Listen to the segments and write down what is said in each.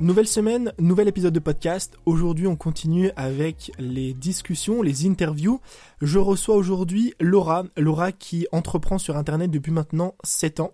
Nouvelle semaine, nouvel épisode de podcast. Aujourd'hui, on continue avec les discussions, les interviews. Je reçois aujourd'hui Laura, Laura qui entreprend sur Internet depuis maintenant 7 ans.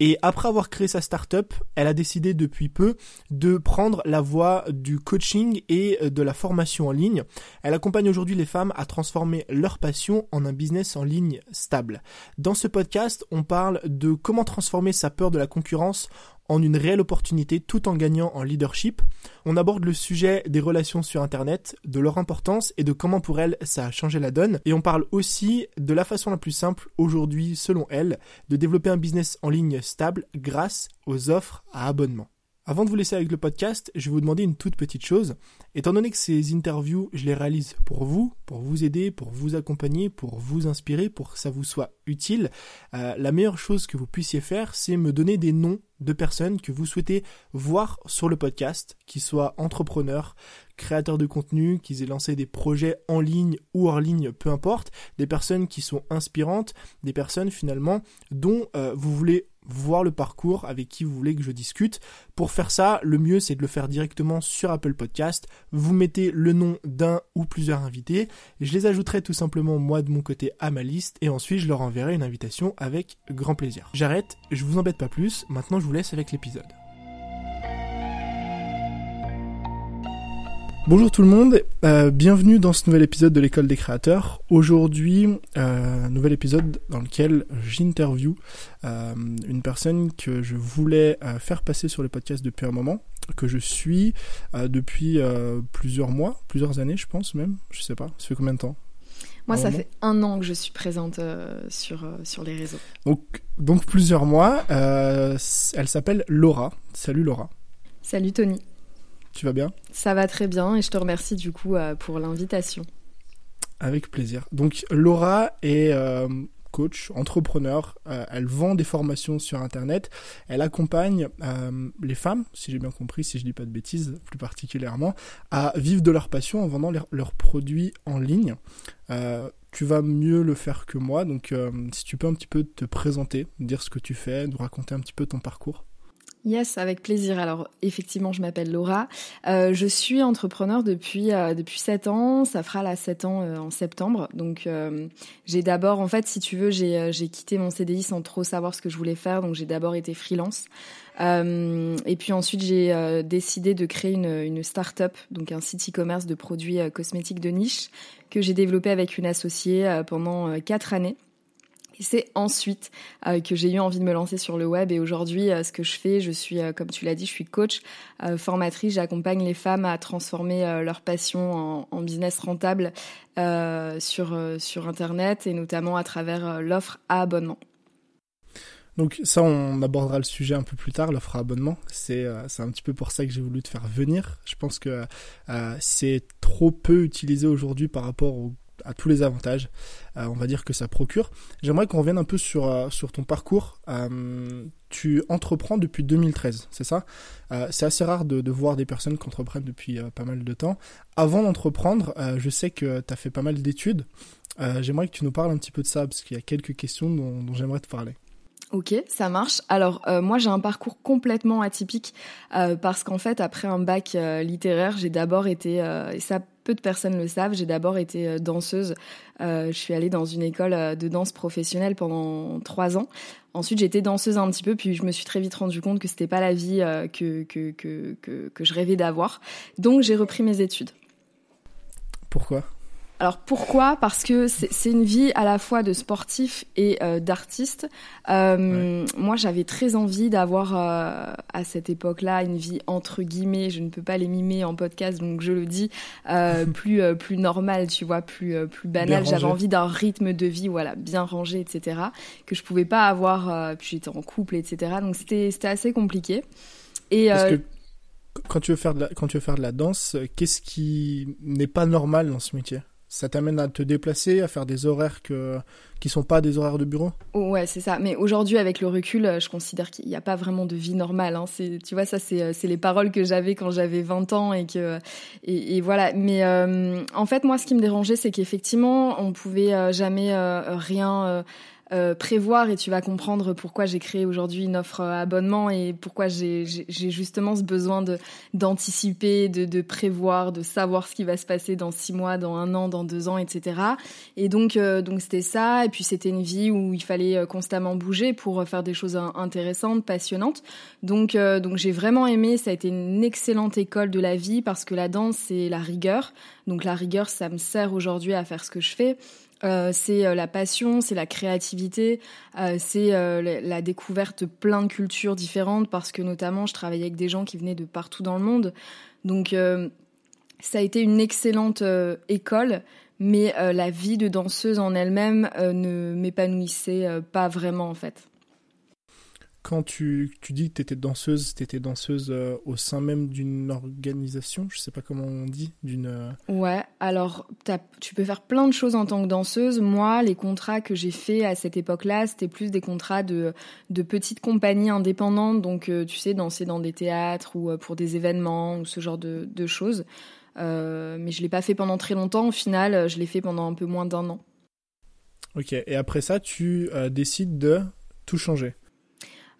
Et après avoir créé sa startup, elle a décidé depuis peu de prendre la voie du coaching et de la formation en ligne. Elle accompagne aujourd'hui les femmes à transformer leur passion en un business en ligne stable. Dans ce podcast, on parle de comment transformer sa peur de la concurrence en une réelle opportunité tout en gagnant en leadership. On aborde le sujet des relations sur Internet, de leur importance et de comment pour elle ça a changé la donne. Et on parle aussi de la façon la plus simple aujourd'hui, selon elle, de développer un business en ligne stable grâce aux offres à abonnement. Avant de vous laisser avec le podcast, je vais vous demander une toute petite chose. Étant donné que ces interviews, je les réalise pour vous, pour vous aider, pour vous accompagner, pour vous inspirer, pour que ça vous soit utile, euh, la meilleure chose que vous puissiez faire, c'est me donner des noms de personnes que vous souhaitez voir sur le podcast, qui soient entrepreneurs, créateurs de contenu, qu'ils aient lancé des projets en ligne ou hors ligne, peu importe, des personnes qui sont inspirantes, des personnes finalement dont euh, vous voulez voir le parcours avec qui vous voulez que je discute. Pour faire ça, le mieux c'est de le faire directement sur Apple Podcast. Vous mettez le nom d'un ou plusieurs invités. Je les ajouterai tout simplement moi de mon côté à ma liste et ensuite je leur enverrai une invitation avec grand plaisir. J'arrête, je vous embête pas plus. Maintenant je vous laisse avec l'épisode. Bonjour tout le monde, euh, bienvenue dans ce nouvel épisode de l'école des créateurs. Aujourd'hui, euh, nouvel épisode dans lequel j'interview euh, une personne que je voulais euh, faire passer sur le podcast depuis un moment, que je suis euh, depuis plusieurs mois, plusieurs années je pense même, je sais pas, ça fait combien de temps? Moi, ça fait un an que je suis présente sur, sur les réseaux. Donc, donc plusieurs mois. elle s'appelle Laura. Salut Laura. Salut Tony. Tu vas bien Ça va très bien et je te remercie du coup euh, pour l'invitation. Avec plaisir. Donc Laura est euh, coach, entrepreneur, euh, elle vend des formations sur Internet, elle accompagne les femmes, si j'ai bien compris, si je dis pas de bêtises plus particulièrement, à vivre de leur passion en vendant leurs produits en ligne. tu vas mieux le faire que moi, donc si tu peux un petit peu te présenter, dire ce que tu fais, nous raconter un petit peu ton parcours. Yes, avec plaisir. Alors effectivement, je m'appelle Laura. Euh, je suis entrepreneur depuis euh, depuis 7 ans. Ça fera là 7 ans euh, en septembre. Donc euh, j'ai d'abord, en fait, si tu veux, j'ai j'ai quitté mon CDI sans trop savoir ce que je voulais faire. Donc j'ai d'abord été freelance. et puis ensuite, j'ai décidé de créer une, une start-up, donc un site e-commerce de produits cosmétiques de niche que j'ai développé avec une associée pendant 4 années. Et c'est ensuite euh, que j'ai eu envie de me lancer sur le web. Et aujourd'hui, euh, ce que je fais, je suis, euh, comme tu l'as dit, je suis coach, formatrice. J'accompagne les femmes à transformer leur passion en, business rentable sur, sur Internet et notamment à travers l'offre à abonnement. Donc ça, on abordera le sujet un peu plus tard, l'offre à abonnement. C'est c'est un petit peu pour ça que j'ai voulu te faire venir. Je pense que c'est trop peu utilisé aujourd'hui par rapport au à tous les avantages, euh, on va dire que ça procure. J'aimerais qu'on revienne un peu sur, euh, sur ton parcours. Euh, tu entreprends depuis 2013, c'est ça? C'est assez rare de, voir des personnes qui entreprennent depuis pas mal de temps. Avant d'entreprendre, je sais que tu as fait pas mal d'études. j'aimerais que tu nous parles un petit peu de ça, parce qu'il y a quelques questions dont, j'aimerais te parler. Ok, ça marche. Alors moi j'ai un parcours complètement atypique parce qu'en fait après un bac littéraire j'ai d'abord été, ça peu de personnes le savent, j'ai d'abord été danseuse. je suis allée dans une école de danse professionnelle pendant trois ans. Ensuite j'étais danseuse un petit peu puis je me suis très vite rendu compte que c'était pas la vie que, que, que, que je rêvais d'avoir. Donc j'ai repris mes études. Pourquoi? Alors pourquoi? Parce que c'est une vie à la fois de sportif et euh, d'artiste. Euh, Moi, j'avais très envie d'avoir euh, à cette époque-là une vie entre guillemets. Je ne peux pas les mimer en podcast, donc je le dis plus plus normale, tu vois, plus plus banal. J'avais envie d'un rythme de vie, voilà, bien rangé, etc. Que je pouvais pas avoir. puis j'étais en couple, etc. Donc c'était c'était assez compliqué. Et Parce que quand tu veux faire de la, quand tu veux faire de la danse, qu'est-ce qui n'est pas normal dans ce métier? Ça t'amène à te déplacer, à faire des horaires que, qui sont pas des horaires de bureau? Ouais, c'est ça. Mais aujourd'hui, avec le recul, euh, je considère qu'il n'y a pas vraiment de vie normale. Hein. Tu vois, ça, c'est, euh, c'est les paroles que j'avais quand j'avais 20 ans et que, et, voilà. Mais euh, en fait, moi, ce qui me dérangeait, c'est qu'effectivement, on pouvait jamais rien prévoir et tu vas comprendre pourquoi j'ai créé aujourd'hui une offre euh, abonnement et pourquoi j'ai justement ce besoin de d'anticiper, de, de, prévoir, de savoir ce qui va se passer dans six mois, dans un an, dans deux ans, etc. Et donc euh, donc c'était ça et puis c'était une vie où il fallait constamment bouger pour faire des choses intéressantes, passionnantes. Donc donc j'ai vraiment aimé, ça a été une excellente école de la vie parce que la danse c'est la rigueur. Donc la rigueur ça me sert aujourd'hui à faire ce que je fais. Euh, c'est euh, la passion, c'est la créativité, euh, c'est la découverte plein de cultures différentes parce que notamment je travaillais avec des gens qui venaient de partout dans le monde. Donc ça a été une excellente école, mais la vie de danseuse en elle-même ne m'épanouissait pas vraiment en fait quand tu, tu dis que tu étais danseuse, tu étais danseuse euh, au sein même d'une organisation, je sais pas comment on dit, d'une... Euh, ouais, alors tu peux faire plein de choses en tant que danseuse. Moi, les contrats que j'ai faits à cette époque-là, c'était plus des contrats de, de petites compagnies indépendantes, donc euh, tu sais, danser dans des théâtres ou pour des événements ou ce genre de, de choses. mais je l'ai pas fait pendant très longtemps, au final, je l'ai fait pendant un peu moins d'un an. Ok, et après ça, tu décides de tout changer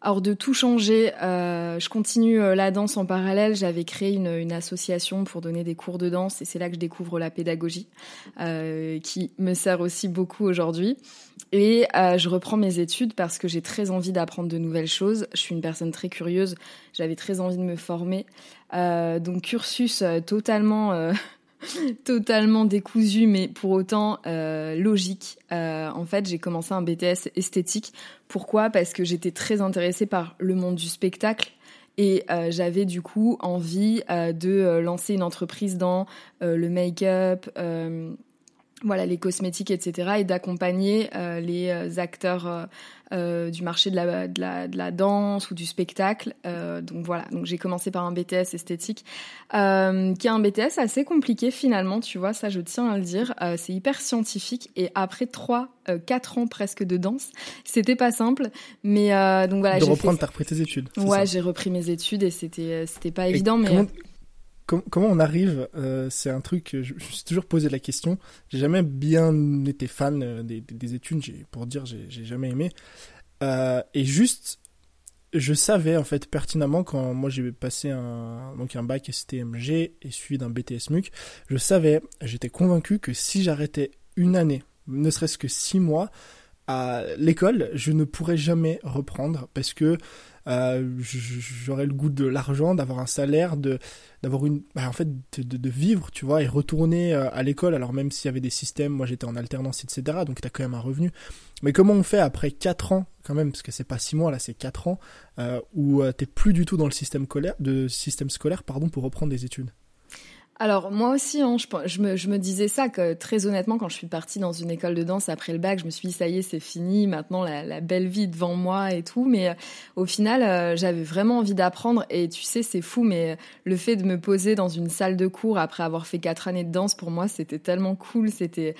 alors de tout changer, euh, je continue euh, la danse en parallèle. J'avais créé une, association pour donner des cours de danse et c'est là que je découvre la pédagogie, euh, qui me sert aussi beaucoup aujourd'hui. Et je reprends mes études parce que j'ai très envie d'apprendre de nouvelles choses. Je suis une personne très curieuse. J'avais très envie de me former. Donc cursus totalement totalement décousu, mais pour autant euh, logique. Euh, en fait, j'ai commencé un BTS esthétique. Pourquoi? Parce que j'étais très intéressée par le monde du spectacle. Et euh, j'avais du coup envie de lancer une entreprise dans le make-up, voilà les cosmétiques, etc. et d'accompagner les acteurs euh, du marché de la, de, la, de la danse ou du spectacle. Euh, donc voilà, donc j'ai commencé par un BTS esthétique, euh, qui est un BTS assez compliqué finalement, tu vois, ça je tiens à le dire. Euh, c'est hyper scientifique et après trois, euh, quatre ans presque de danse, c'était pas simple. Mais donc voilà. De reprendre, fait... t'as repris tes études. Ouais, j'ai repris mes études et c'était c'était pas évident, mais comment on arrive euh, C'est un truc, je, je me suis toujours posé la question. J'ai jamais bien été fan euh, des, des, études, pour dire, j'ai jamais aimé. Euh, et juste, je savais en fait pertinemment quand moi j'ai passé un donc un bac STMG et suivi d'un BTS MUC, je savais, j'étais convaincu que si j'arrêtais une année, ne serait-ce que six mois à l'école, je ne pourrais jamais reprendre parce que euh, j'aurais le goût de l'argent, d'avoir un salaire, de d'avoir une, bah, en fait, de, de, vivre, tu vois, et retourner euh, à l'école. Alors même s'il y avait des systèmes, moi j'étais en alternance, etc. Donc t'as quand même un revenu. Mais comment on fait après 4 ans, quand même, parce que c'est pas 6 mois là, c'est 4 ans, euh, où euh, t'es plus du tout dans le système scolaire, de système scolaire, pardon, pour reprendre des études? Alors moi aussi, hein, je, me, disais ça que très honnêtement, quand je suis partie dans une école de danse après le bac, je me suis dit ça y est, c'est fini, maintenant la, belle vie devant moi et tout. Mais euh, au final, euh, j'avais vraiment envie d'apprendre et tu sais, c'est fou, mais le fait de me poser dans une salle de cours après avoir fait quatre années de danse, pour moi, c'était tellement cool. C'était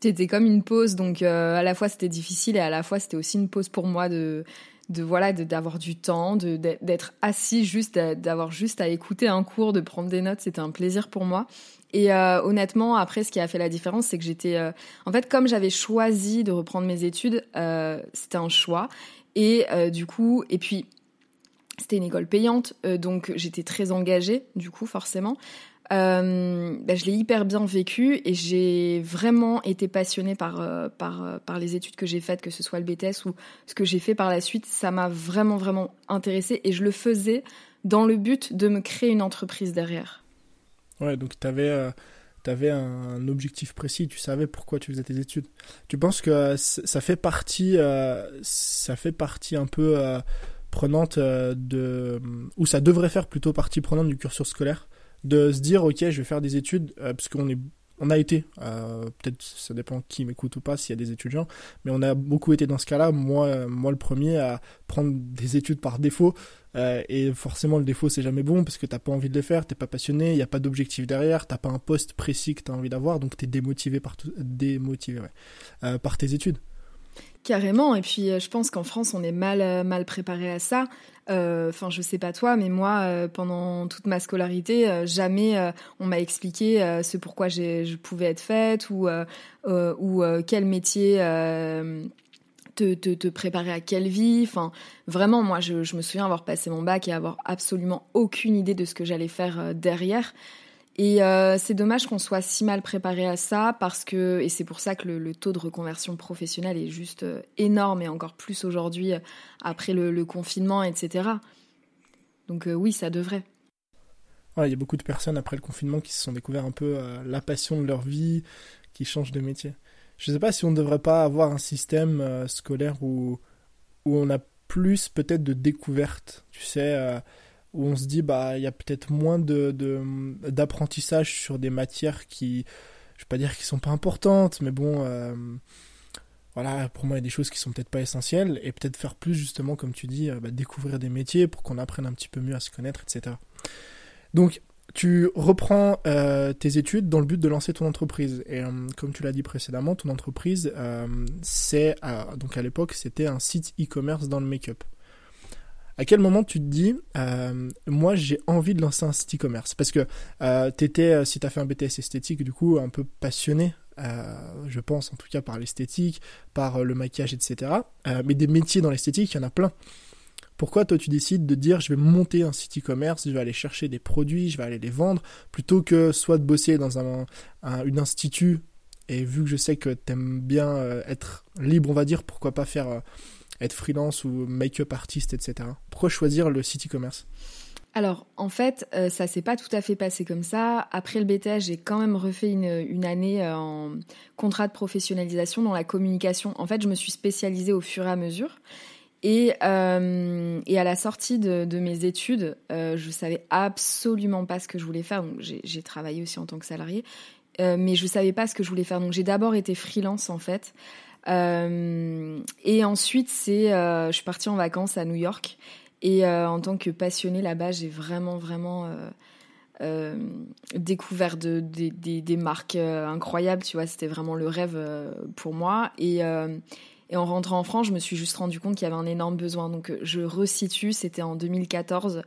c'était comme une pause, donc euh, à la fois c'était difficile et à la fois c'était aussi une pause pour moi de de voilà d'avoir du temps d'être assis juste d'avoir juste à écouter un cours de prendre des notes c'était un plaisir pour moi. Et euh, honnêtement après ce qui a fait la différence c'est que j'étais euh, en fait comme j'avais choisi de reprendre mes études euh, c'était un choix. Et du coup et puis c'était une école payante donc j'étais très engagée du coup forcément euh, bah, je l'ai hyper bien vécu et j'ai vraiment été passionnée par, euh, euh, par les études que j'ai faites, que ce soit le BTS ou ce que j'ai fait par la suite. Ça m'a vraiment, vraiment intéressée et je le faisais dans le but de me créer une entreprise derrière. Ouais, donc tu avais, un objectif précis, tu savais pourquoi tu faisais tes études. Tu penses que ça fait partie, ça fait partie un peu prenante de. ou ça devrait faire plutôt partie prenante du cursus scolaire? De se dire ok je vais faire des études euh, parce qu'on est on a été euh, peut-être ça dépend qui m'écoute ou pas s'il y a des étudiants mais on a beaucoup été dans ce cas-là moi moi le premier à prendre des études par défaut euh, et forcément le défaut c'est jamais bon parce que t'as pas envie de les faire t'es pas passionné il y a pas d'objectif derrière t'as pas un poste précis que t'as envie d'avoir donc t'es démotivé par démotivé par tes études Carrément. Et puis, je pense qu'en France, on est mal, mal préparé à ça. Enfin, je sais pas toi, mais moi, pendant toute ma scolarité, jamais on m'a expliqué ce pourquoi je pouvais être faite ou, ou quel métier te, te, te, préparer à quelle vie. Enfin, vraiment, moi, je, me souviens avoir passé mon bac et avoir absolument aucune idée de ce que j'allais faire euh, derrière. Et euh, c'est dommage qu'on soit si mal préparé à ça parce que, et c'est pour ça que le, taux de reconversion professionnelle est juste euh, énorme et encore plus aujourd'hui après le, confinement, etc. Donc oui, ça devrait. il y a beaucoup de personnes après le confinement qui se sont découvert un peu la passion de leur vie, qui changent de métier. Je ne sais pas si on ne devrait pas avoir un système euh, scolaire où, où on a plus peut-être de découvertes, tu sais, euh, où on se dit bah il y a peut-être moins de, d'apprentissage sur des matières qui, je vais pas dire qui sont pas importantes, mais bon, euh, voilà, pour moi il y a des choses qui sont peut-être pas essentielles et peut-être faire plus justement comme tu dis, bah, découvrir des métiers pour qu'on apprenne un petit peu mieux à se connaître, etc. Donc tu reprends euh, tes études dans le but de lancer ton entreprise. Et euh, comme tu l'as dit précédemment, ton entreprise, euh, c'est donc à l'époque, c'était un site e-commerce dans le make-up. À quel moment tu te dis, moi j'ai envie de lancer un site e-commerce? Parce que tu étais, si tu as fait un BTS esthétique, du coup, un peu passionné, je pense en tout cas par l'esthétique, par le maquillage, etc. mais des métiers dans l'esthétique, il y en a plein. Pourquoi toi tu décides de dire je vais monter un site e-commerce, je vais aller chercher des produits, je vais aller les vendre, plutôt que soit de bosser dans un, institut, et vu que je sais que tu aimes bien euh, être libre, on va dire, pourquoi pas faire euh, être freelance ou make-up artiste, etc. Pourquoi choisir le site e-commerce alors, en fait, euh, ça s'est pas tout à fait passé comme ça. Après le BTS, j'ai quand même refait une, année en contrat de professionnalisation dans la communication. En fait, je me suis spécialisée au fur et à mesure. Et, euh, et, à la sortie de, mes études, euh, je savais absolument pas ce que je voulais faire. J'ai travaillé aussi en tant que salarié, euh, mais je savais pas ce que je voulais faire. Donc j'ai d'abord été freelance en fait. Euh, et ensuite, c'est, euh, je suis partie en vacances à New York. Et euh, en tant que passionnée là-bas, j'ai vraiment, vraiment découvert de, de, des marques incroyables. Tu vois, c'était vraiment le rêve pour moi. Et en rentrant en France, je me suis juste rendu compte qu'il y avait un énorme besoin. Donc je resitue, c'était en 2014.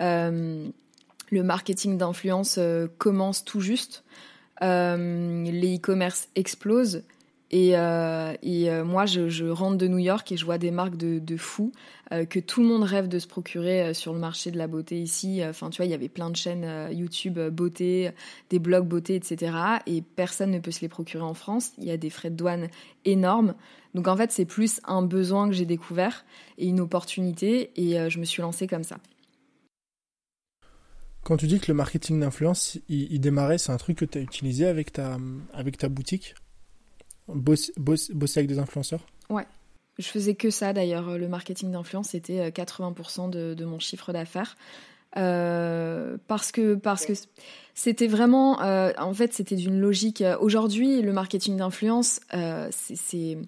Euh, le marketing d'influence commence tout juste. Les e-commerce explosent. Et, euh, euh, moi, je, rentre de New York et je vois des marques de, de fous euh, que tout le monde rêve de se procurer sur le marché de la beauté ici. Enfin, tu vois, il y avait plein de chaînes YouTube beauté, des blogs beauté, etc. Et personne ne peut se les procurer en France. Il y a des frais de douane énormes. Donc en fait, c'est plus un besoin que j'ai découvert et une opportunité. Et je me suis lancée comme ça. Quand tu dis que le marketing d'influence, il, il démarrait, c'est un truc que tu as utilisé avec ta, avec ta boutique? Bosser, avec des influenceurs Ouais. Je faisais que ça d'ailleurs. Le marketing d'influence, c'était 80% euh, de, mon chiffre d'affaires. Euh, parce que parce que c'était vraiment euh, en fait c'était d'une logique aujourd'hui le marketing d'influence euh, c'est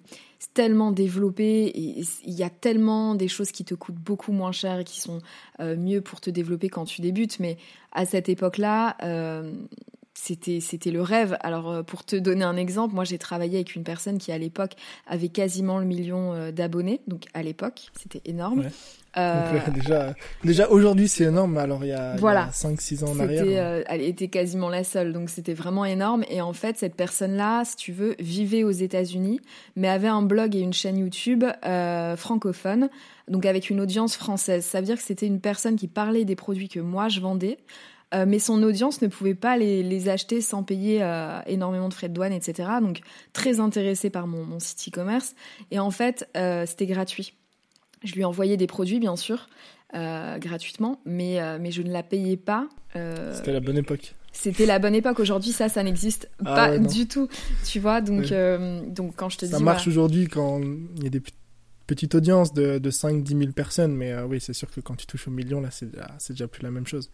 tellement développé et il y a tellement des choses qui te coûtent beaucoup moins cher et qui sont euh, mieux pour te développer quand tu débutes mais à cette époque là euh, c'était c'était le rêve. Alors euh, pour te donner un exemple, moi j'ai travaillé avec une personne qui à l'époque avait quasiment le million euh, d'abonnés. Donc à l'époque, c'était énorme. Euh... déjà déjà aujourd'hui c'est énorme, alors il y a, voilà. 5 6 ans en arrière. Euh, elle était quasiment la seule. Donc c'était vraiment énorme et en fait cette personne-là, si tu veux, vivait aux États-Unis mais avait un blog et une chaîne YouTube francophone. Donc avec une audience française, ça veut dire que c'était une personne qui parlait des produits que moi je vendais, euh, mais son audience ne pouvait pas les, les acheter sans payer euh, énormément de frais de douane, etc. Donc très intéressée par mon, mon site e-commerce. Et en fait, euh, c'était gratuit. Je lui envoyais des produits, bien sûr, gratuitement, mais, mais je ne la payais pas. c'était la bonne époque. C'était la bonne époque. Aujourd'hui, ça, ça n'existe ah pas du tout. Tu vois, donc, donc quand je te ça dis. Ça marche aujourd'hui quand il y a des petites audiences de, de 5-10 000 personnes, mais oui, c'est sûr que quand tu touches au million, là, c'est déjà, déjà plus la même chose.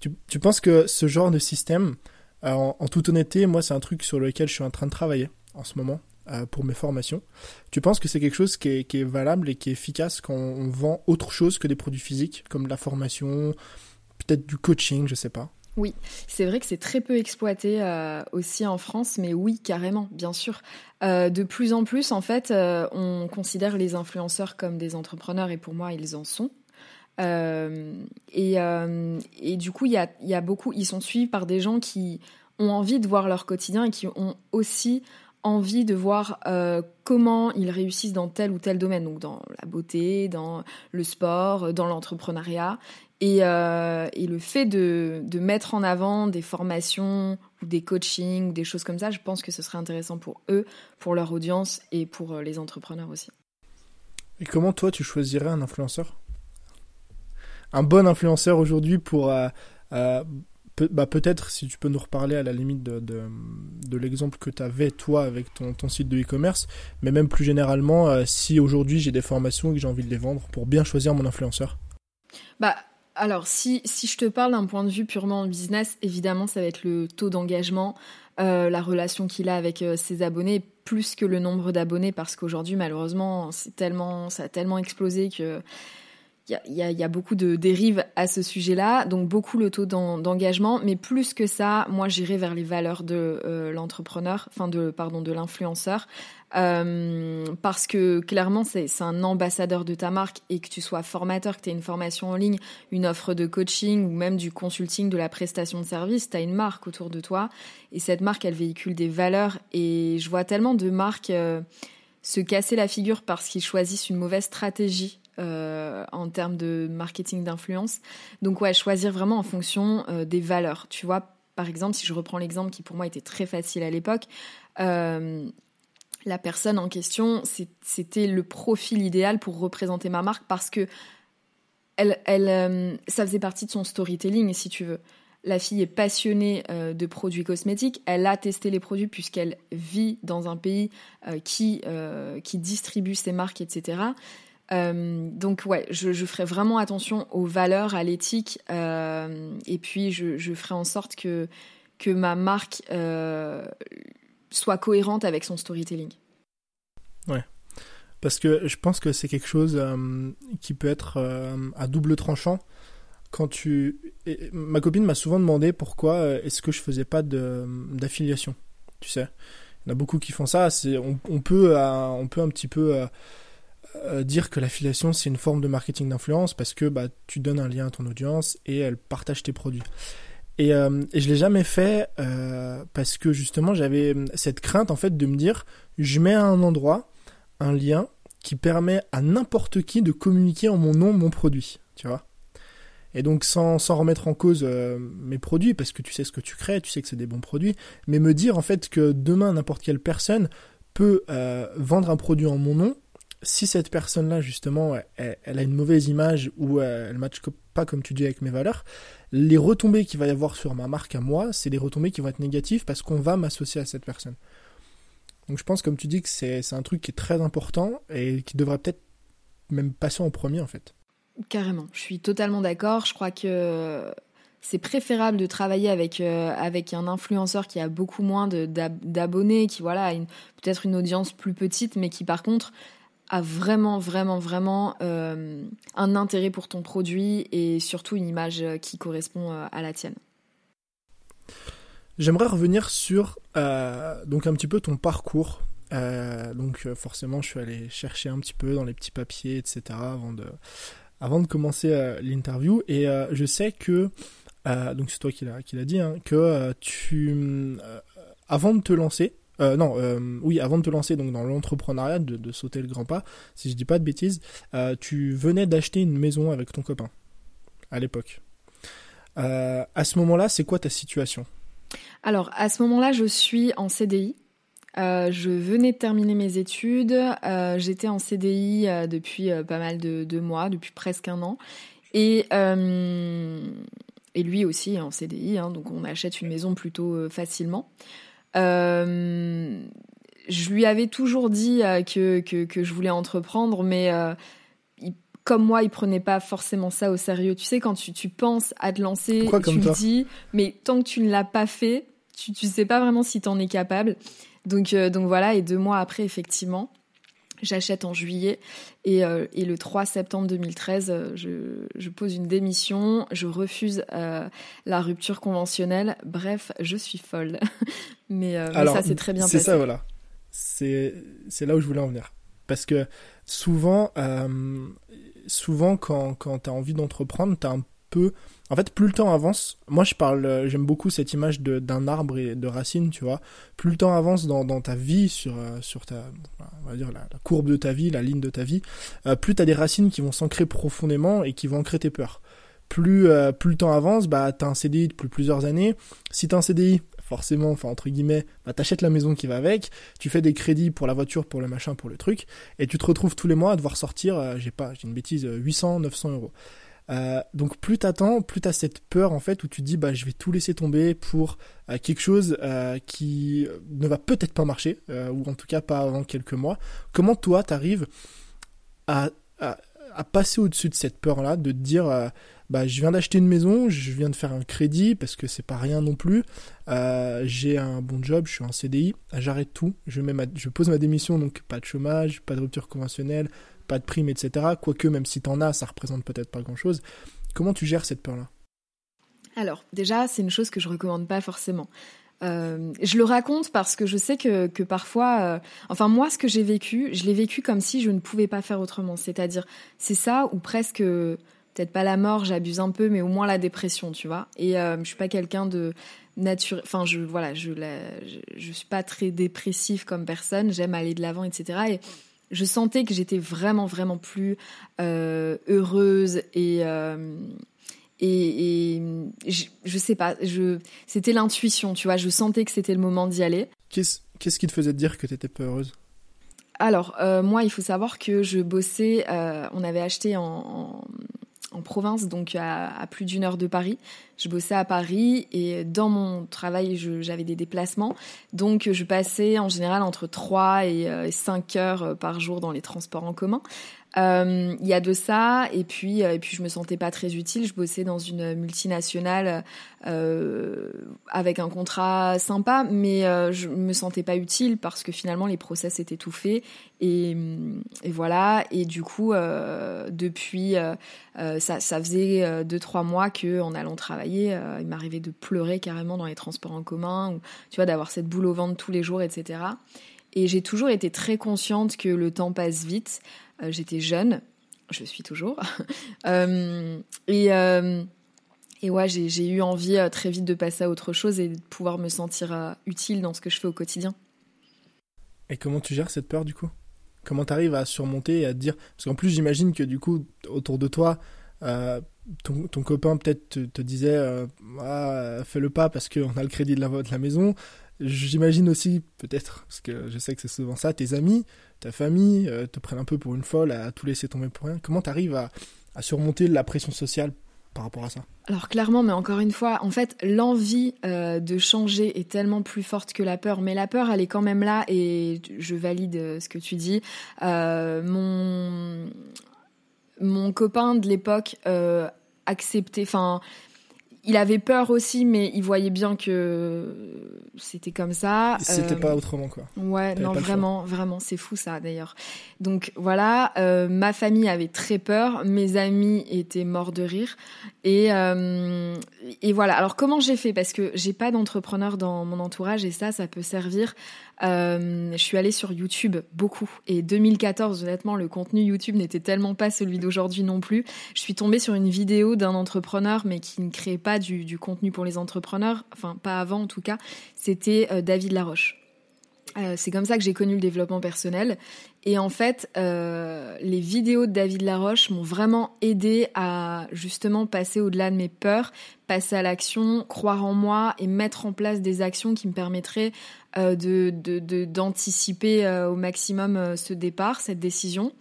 Tu, penses que ce genre de système, euh, en, toute honnêteté, moi, c'est un truc sur lequel je suis en train de travailler en ce moment euh, pour mes formations. Tu penses que c'est quelque chose qui est, valable et qui est efficace quand on vend autre chose que des produits physiques, comme de la formation, peut-être du coaching, je sais pas? Oui, c'est vrai que c'est très peu exploité euh, aussi en France, mais oui, carrément, bien sûr. De plus en plus, en fait, on considère les influenceurs comme des entrepreneurs, et pour moi, ils en sont. Et, et, du coup, il y a, y a, beaucoup, ils sont suivis par des gens qui ont envie de voir leur quotidien et qui ont aussi envie de voir euh, comment ils réussissent dans tel ou tel domaine, donc dans la beauté, dans le sport, dans l'entrepreneuriat. Et, euh, et, le fait de, de, mettre en avant des formations ou des coachings, des choses comme ça, je pense que ce serait intéressant pour eux, pour leur audience et pour euh, les entrepreneurs aussi. Et comment toi tu choisirais un influenceur? Un bon influenceur aujourd'hui pour bah, peut-être si tu peux nous reparler à la limite de, de, l'exemple que tu avais toi avec ton, site de e-commerce, mais même plus généralement, euh, si aujourd'hui j'ai des formations et que j'ai envie de les vendre pour bien choisir mon influenceur. Bah alors si, si je te parle d'un point de vue purement business, évidemment ça va être le taux d'engagement, euh, la relation qu'il a avec euh, ses abonnés, plus que le nombre d'abonnés, parce qu'aujourd'hui malheureusement c'est tellement, ça a tellement explosé que il y, a, beaucoup de dérives à ce sujet-là, donc beaucoup le taux d'engagement, mais plus que ça, moi j'irai vers les valeurs de euh, l'entrepreneur, enfin de pardon de l'influenceur, euh, parce que clairement c'est un ambassadeur de ta marque et que tu sois formateur, que tu aies une formation en ligne, une offre de coaching ou même du consulting, de la prestation de service, tu as une marque autour de toi et cette marque elle véhicule des valeurs et je vois tellement de marques euh, se casser la figure parce qu'ils choisissent une mauvaise stratégie euh, en termes de marketing d'influence. Donc ouais, choisir vraiment en fonction euh, des valeurs. Tu vois, par exemple, si je reprends l'exemple qui pour moi était très facile à l'époque, euh, la personne en question, c'était le profil idéal pour représenter ma marque parce que ça faisait partie de son storytelling, si tu veux. La fille est passionnée de produits cosmétiques. Elle a testé les produits puisqu'elle vit dans un pays qui, qui distribue ses marques, etc. Euh, donc ouais, je, ferai vraiment attention aux valeurs, à l'éthique, euh, et puis je, ferai en sorte que, que ma marque euh, soit cohérente avec son storytelling. Ouais, parce que je pense que c'est quelque chose qui peut être à double tranchant. Quand tu, ma copine m'a souvent demandé pourquoi est-ce que je faisais pas d'affiliation. Tu sais, il y en a beaucoup qui font ça. On, on, peut, on peut un petit peu euh, dire que l'affiliation c'est une forme de marketing d'influence parce que bah, tu donnes un lien à ton audience et elle partage tes produits. Et, euh, et je l'ai jamais fait euh, parce que justement j'avais cette crainte en fait de me dire je mets à un endroit un lien qui permet à n'importe qui de communiquer en mon nom mon produit, tu vois. Et donc sans, sans remettre en cause mes produits, parce que tu sais ce que tu crées, tu sais que c'est des bons produits, mais me dire en fait que demain n'importe quelle personne peut vendre un produit en mon nom si cette personne-là, justement, elle, a une mauvaise image ou elle ne matche pas, comme tu dis, avec mes valeurs, les retombées qu'il va y avoir sur ma marque à moi, c'est des retombées qui vont être négatives parce qu'on va m'associer à cette personne. Donc je pense, comme tu dis, que c'est un truc qui est très important et qui devrait peut-être même passer en premier, en fait. Carrément, je suis totalement d'accord. Je crois que c'est préférable de travailler avec euh, avec un influenceur qui a beaucoup moins d'abonnés, qui voilà, peut-être une audience plus petite, mais qui par contre a vraiment, vraiment, vraiment euh, un intérêt pour ton produit et surtout une image qui correspond euh, à la tienne. J'aimerais revenir sur euh, donc un petit peu ton parcours. donc forcément, je suis allé chercher un petit peu dans les petits papiers, etc. avant de, avant de commencer l'interview. Et je sais que, donc c'est toi qui l'as dit, hein, que tu, avant de te lancer, euh, non, euh, oui, avant de te lancer donc dans l'entrepreneuriat, de, sauter le grand pas, si je dis pas de bêtises, euh, tu venais d'acheter une maison avec ton copain à l'époque. à ce moment-là, c'est quoi ta situation? Alors, à ce moment-là, je suis en CDI. je venais de terminer mes études. J'étais en CDI depuis pas mal de, mois, depuis presque un an. Et, et lui aussi en CDI, hein, donc on achète une maison plutôt facilement. Euh, je lui avais toujours dit euh, que, que, je voulais entreprendre, mais euh, comme moi, il prenait pas forcément ça au sérieux. Tu sais, quand tu, tu penses à te lancer, tu le dis, mais tant que tu ne l'as pas fait, tu, tu sais pas vraiment si tu en es capable. Donc, donc voilà, et deux mois après, effectivement, J'achète en juillet et, euh, et, le 3 septembre 2013, euh, je, je, pose une démission, je refuse euh, la rupture conventionnelle. Bref, je suis folle. mais, mais, ça, c'est très bien passé. C'est ça, voilà. C'est là où je voulais en venir. Parce que souvent, souvent quand, quand tu as envie d'entreprendre, tu as un peu en fait, plus le temps avance, moi je parle, euh, j'aime beaucoup cette image d'un arbre et de racines, tu vois. Plus le temps avance dans, dans ta vie, sur, euh, sur ta, on va dire la, courbe de ta vie, la ligne de ta vie, euh, plus tu as des racines qui vont s'ancrer profondément et qui vont ancrer tes peurs. Plus, plus le temps avance, bah t'as un CDI depuis plusieurs années. Si t'as un CDI, forcément, enfin entre guillemets, bah t'achètes la maison qui va avec, tu fais des crédits pour la voiture, pour le machin, pour le truc, et tu te retrouves tous les mois à devoir sortir, j'ai pas, j'ai une bêtise, 800, 900 euros. Euh, donc plus t'attends, plus t'as cette peur en fait où tu dis bah je vais tout laisser tomber pour euh, quelque chose euh, qui ne va peut-être pas marcher ou en tout cas pas avant quelques mois. Comment toi t'arrives à, à, passer au-dessus de cette peur là, de te dire bah je viens d'acheter une maison, je viens de faire un crédit parce que c'est pas rien non plus. j'ai un bon job, je suis en CDI, j'arrête tout, je mets je pose ma démission donc pas de chômage, pas de rupture conventionnelle, pas de prime, etc. Quoique, même si t'en as, ça représente peut-être pas grand-chose. Comment tu gères cette peur-là? Alors, déjà, c'est une chose que je recommande pas forcément. Euh, je le raconte parce que je sais que, que parfois, euh, enfin moi, ce que j'ai vécu, je l'ai vécu comme si je ne pouvais pas faire autrement. C'est-à-dire, c'est ça ou presque, peut-être pas la mort, j'abuse un peu, mais au moins la dépression, tu vois. Et euh, je suis pas quelqu'un de nature, enfin je voilà, je, je, je suis pas très dépressif comme personne. J'aime aller de l'avant, etc. Et je sentais que j'étais vraiment, vraiment plus euh, heureuse et, euh, et, je, sais pas, je, c'était l'intuition, tu vois, je sentais que c'était le moment d'y aller. Qu'est-ce, qu'est-ce qui te faisait dire que tu étais peu heureuse? Alors, euh, moi, il faut savoir que je bossais, on avait acheté en, en province, donc à, plus d'une heure de Paris. Je bossais à Paris et dans mon travail, j'avais des déplacements. Donc je passais en général entre 3 et 5 euh, heures euh, par jour dans les transports en commun. Euh, il y a de ça et puis euh, et puis je me sentais pas très utile. Je bossais dans une multinationale euh, avec un contrat sympa, mais je me sentais pas utile parce que finalement les process étaient tout faits et, et voilà. Et du coup depuis ça, ça faisait deux trois mois que en allant travailler, il m'arrivait de pleurer carrément dans les transports en commun ou tu vois d'avoir cette boule au ventre tous les jours, etc. Et j'ai toujours été très consciente que le temps passe vite. Euh, j'étais jeune, je suis toujours. Euh, et, euh, et ouais, j'ai eu envie très vite de passer à autre chose et de pouvoir me sentir utile dans ce que je fais au quotidien. Et comment tu gères cette peur du coup? Comment tu arrives à surmonter et à te dire Parce qu'en plus, j'imagine que du coup, autour de toi, ton, copain peut-être te, disait ah, fais le pas parce qu'on a le crédit de la, de la maison. J'imagine aussi, peut-être, parce que je sais que c'est souvent ça, tes amis, ta famille euh, te prennent un peu pour une folle à tout laisser tomber pour rien. Comment tu arrives à, surmonter la pression sociale par rapport à ça? Alors clairement, mais encore une fois, en fait, l'envie euh, de changer est tellement plus forte que la peur. Mais la peur, elle est quand même là et je valide euh, ce que tu dis. mon mon copain de l'époque acceptait, enfin il avait peur aussi, mais il voyait bien que c'était comme ça. C'était euh, pas autrement, quoi. Ouais, non, vraiment, vraiment, c'est fou ça, d'ailleurs. Donc voilà, euh, ma famille avait très peur, mes amis étaient morts de rire, et euh, et voilà. Alors comment j'ai fait? Parce que j'ai pas d'entrepreneur dans mon entourage, et ça, ça peut servir euh, je suis allée sur YouTube beaucoup. Et 2014, honnêtement, le contenu YouTube n'était tellement pas celui d'aujourd'hui non plus. Je suis tombée sur une vidéo d'un entrepreneur, mais qui ne créait pas du, du, contenu pour les entrepreneurs, enfin pas avant en tout cas. C'était euh, David Laroche. Euh, c'est comme ça que j'ai connu le développement personnel. Et en fait, euh, les vidéos de David Laroche m'ont vraiment aidé à justement passer au-delà de mes peurs, passer à l'action, croire en moi et mettre en place des actions qui me permettraient euh, d'anticiper au maximum ce départ, cette décision.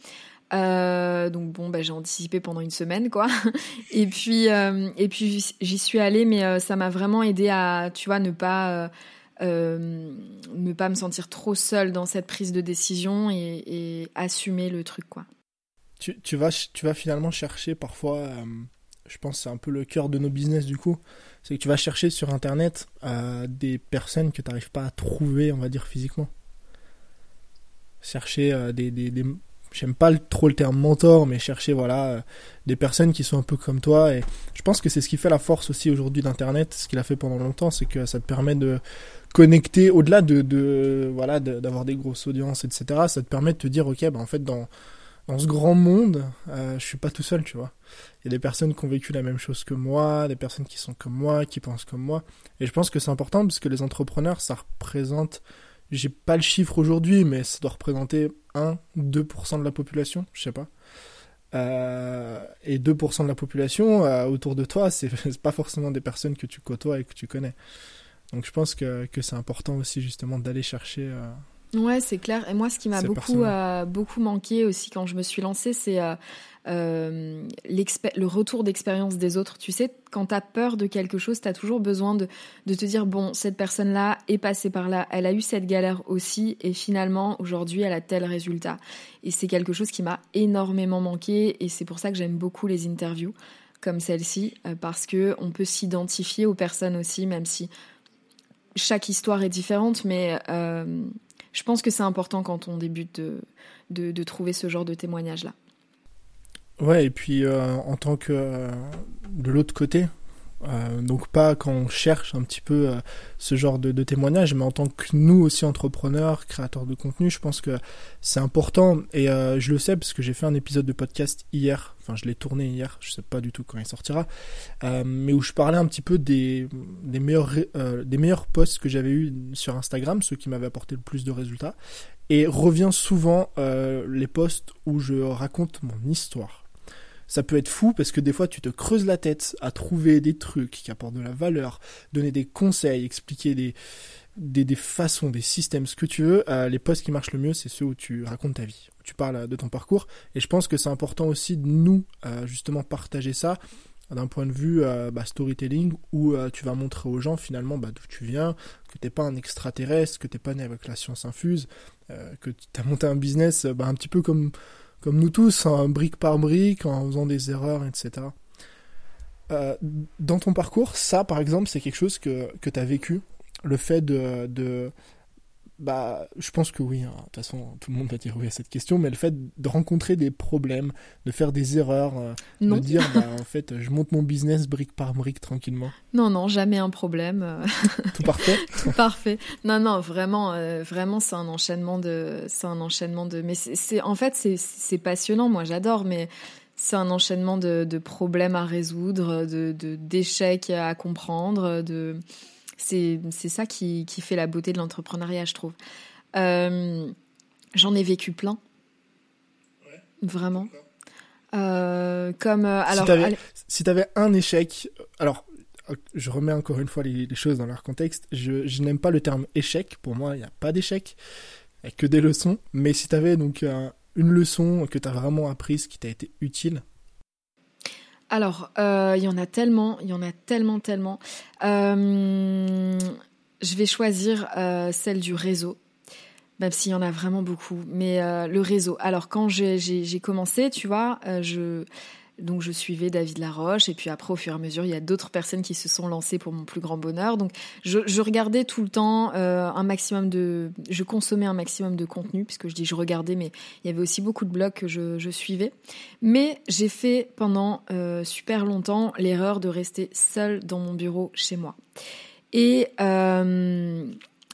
donc bon, bah, j'ai anticipé pendant une semaine, quoi. et puis, puis j'y suis allée, mais ça m'a vraiment aidé à, tu vois, ne pas ne pas me sentir trop seule dans cette prise de décision et, assumer le truc quoi. Tu, vas, tu vas finalement chercher parfois, euh, je pense c'est un peu le cœur de nos business du coup, c'est que tu vas chercher sur internet euh, des personnes que tu n'arrives pas à trouver, on va dire physiquement. chercher des, des, des j'aime pas trop le terme mentor, mais chercher voilà des personnes qui sont un peu comme toi. Et je pense que c'est ce qui fait la force aussi aujourd'hui d'Internet, ce qu'il a fait pendant longtemps, c'est que ça te permet de connecter au-delà de, de voilà d'avoir des grosses audiences, etc. Ça te permet de te dire ok, bah en fait dans dans ce grand monde, euh, je suis pas tout seul, tu vois. Il y a des personnes qui ont vécu la même chose que moi, des personnes qui sont comme moi, qui pensent comme moi. Et je pense que c'est important parce que les entrepreneurs, ça représente, j'ai pas le chiffre aujourd'hui, mais ça doit représenter 1, 2% de la population, je sais pas. Euh, et 2% de la population euh, autour de toi, c'est pas forcément des personnes que tu côtoies et que tu connais. Donc je pense que, que c'est important aussi justement d'aller chercher euh, Ouais, c'est clair. Et moi, ce qui m'a beaucoup, euh, beaucoup manqué aussi quand je me suis lancée, c'est euh, euh le retour d'expérience des autres. Tu sais, quand tu as peur de quelque chose, tu as toujours besoin de, de, te dire, bon, cette personne-là est passée par là, elle a eu cette galère aussi, et finalement, aujourd'hui, elle a tel résultat. Et c'est quelque chose qui m'a énormément manqué, et c'est pour ça que j'aime beaucoup les interviews comme celle-ci, euh, parce que on peut s'identifier aux personnes aussi, même si chaque histoire est différente, mais je pense que c'est important quand on débute de, de, trouver ce genre de témoignage-là. Ouais, et puis euh, en tant que euh, de l'autre côté, euh, donc pas quand on cherche un petit peu euh, ce genre de, témoignages, mais en tant que nous aussi entrepreneurs, créateurs de contenu, je pense que c'est important. Et euh, je le sais parce que j'ai fait un épisode de podcast hier, enfin je l'ai tourné hier, je sais pas du tout quand il sortira, mais où je parlais un petit peu des, des meilleurs des meilleurs posts que j'avais eu sur Instagram, ceux qui m'avaient apporté le plus de résultats, et revient souvent les posts où je raconte mon histoire ça peut être fou parce que des fois tu te creuses la tête à trouver des trucs qui apportent de la valeur, donner des conseils, expliquer des, des, façons, des systèmes, ce que tu veux. Euh, les posts qui marchent le mieux, c'est ceux où tu racontes ta vie, où tu parles de ton parcours. Et je pense que c'est important aussi de nous, euh, justement, partager ça d'un point de vue euh, bah, storytelling où tu vas montrer aux gens finalement bah, d'où tu viens, que t'es pas un extraterrestre, que t'es pas né avec la science infuse, que tu as monté un business bah, un petit peu comme comme nous tous, hein, brique par brique, en faisant des erreurs, etc. Euh, dans ton parcours, ça, par exemple, c'est quelque chose que, que tu as vécu, le fait de, de, bah, je pense que oui. Hein. De toute façon, tout le monde va dire oui à cette question, mais le fait de rencontrer des problèmes, de faire des erreurs, euh, de dire, bah, en fait, je monte mon business brique par brique tranquillement. Non, non, jamais un problème. tout parfait. tout parfait. Non, non, vraiment, euh, vraiment, c'est un enchaînement de, c'est un enchaînement de, mais c'est, en fait, c'est passionnant. Moi, j'adore, mais c'est un enchaînement de, de, problèmes à résoudre, de, d'échecs à comprendre, de c'est ça qui, qui, fait la beauté de l'entrepreneuriat, je trouve. Euh, j'en ai vécu plein. Vraiment. Euh, comme euh, alors, si tu avais, un échec, alors je remets encore une fois les, choses dans leur contexte. Je, je n'aime pas le terme échec. Pour moi, il n'y a pas d'échec, il n'y a que des leçons. Mais si tu avais donc une leçon que tu as vraiment apprise qui t'a été utile, alors, euh, il y en a tellement, il y en a tellement, tellement. Euh, je vais choisir euh, celle du réseau, même s'il y en a vraiment beaucoup. Mais le réseau. Alors, quand j'ai commencé, tu vois, je donc je suivais David Laroche et puis après au fur et à mesure il y a d'autres personnes qui se sont lancées pour mon plus grand bonheur. Donc je, regardais tout le temps euh, un maximum de, je consommais un maximum de contenu puisque je dis je regardais, mais il y avait aussi beaucoup de blogs que je, je suivais. Mais j'ai fait pendant euh, super longtemps l'erreur de rester seule dans mon bureau chez moi. Et euh,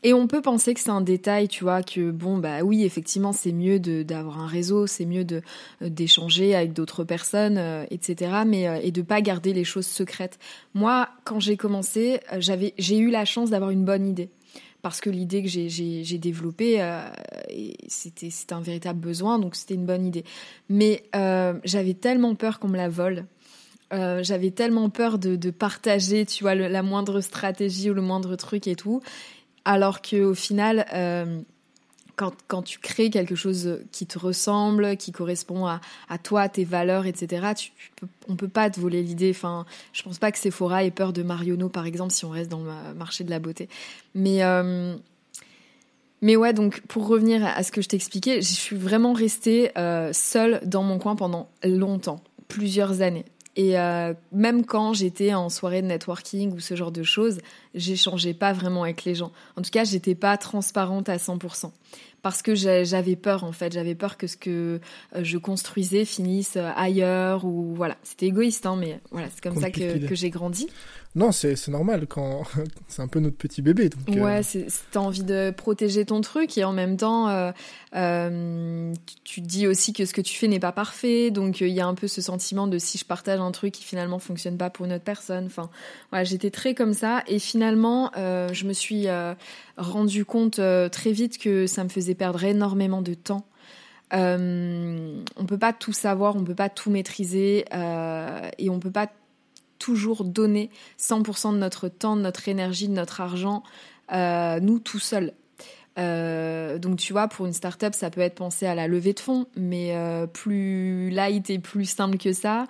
et on peut penser que c'est un détail, tu vois, que bon, bah oui, effectivement, c'est mieux d'avoir un réseau, c'est mieux de euh, d'échanger avec d'autres personnes, euh, etc. Mais euh, et de pas garder les choses secrètes. Moi, quand j'ai commencé, j'avais, j'ai eu la chance d'avoir une bonne idée parce que l'idée que j'ai développée, euh, c'était un véritable besoin, donc c'était une bonne idée. Mais j'avais tellement peur qu'on me la vole. j'avais tellement peur de, de partager, tu vois, la moindre stratégie ou le moindre truc et tout. Alors qu'au final, euh, quand, tu crées quelque chose qui te ressemble, qui correspond à, à toi, tes valeurs, etc., tu, peux, on peut pas te voler l'idée. Enfin, je pense pas que Sephora ait peur de Marionneau, par exemple, si on reste dans le marché de la beauté. Mais euh, mais ouais, donc pour revenir à ce que je t'expliquais, je suis vraiment restée euh, seule dans mon coin pendant longtemps, plusieurs années. Et euh, même quand j'étais en soirée de networking ou ce genre de choses, j'échangeais pas vraiment avec les gens. En tout cas, j'étais pas transparente à 100%. parce que j'avais peur en fait, j'avais peur que ce que euh, je construisais finisse ailleurs ou voilà, c'était égoïste hein, mais voilà, c'est comme ça que, que j'ai grandi. Non, c'est normal quand c'est un peu notre petit bébé. Donc, euh. ouais, c'est t'as envie de protéger ton truc et en même temps, euh, euh, tu, te dis aussi que ce que tu fais n'est pas parfait. Donc il y a un peu ce sentiment de si je partage un truc qui finalement fonctionne pas pour une autre personne. Enfin, j'étais très comme ça et finalement, je me suis rendu compte très vite que ça me faisait perdre énormément de temps. Euh, on peut pas tout savoir, on peut pas tout maîtriser et on peut pas toujours donner 100% de notre temps, de notre énergie, de notre argent, euh, nous tout seuls. Euh, donc tu vois, pour une startup, ça peut être pensé à la levée de fonds, mais euh, plus light et plus simple que ça.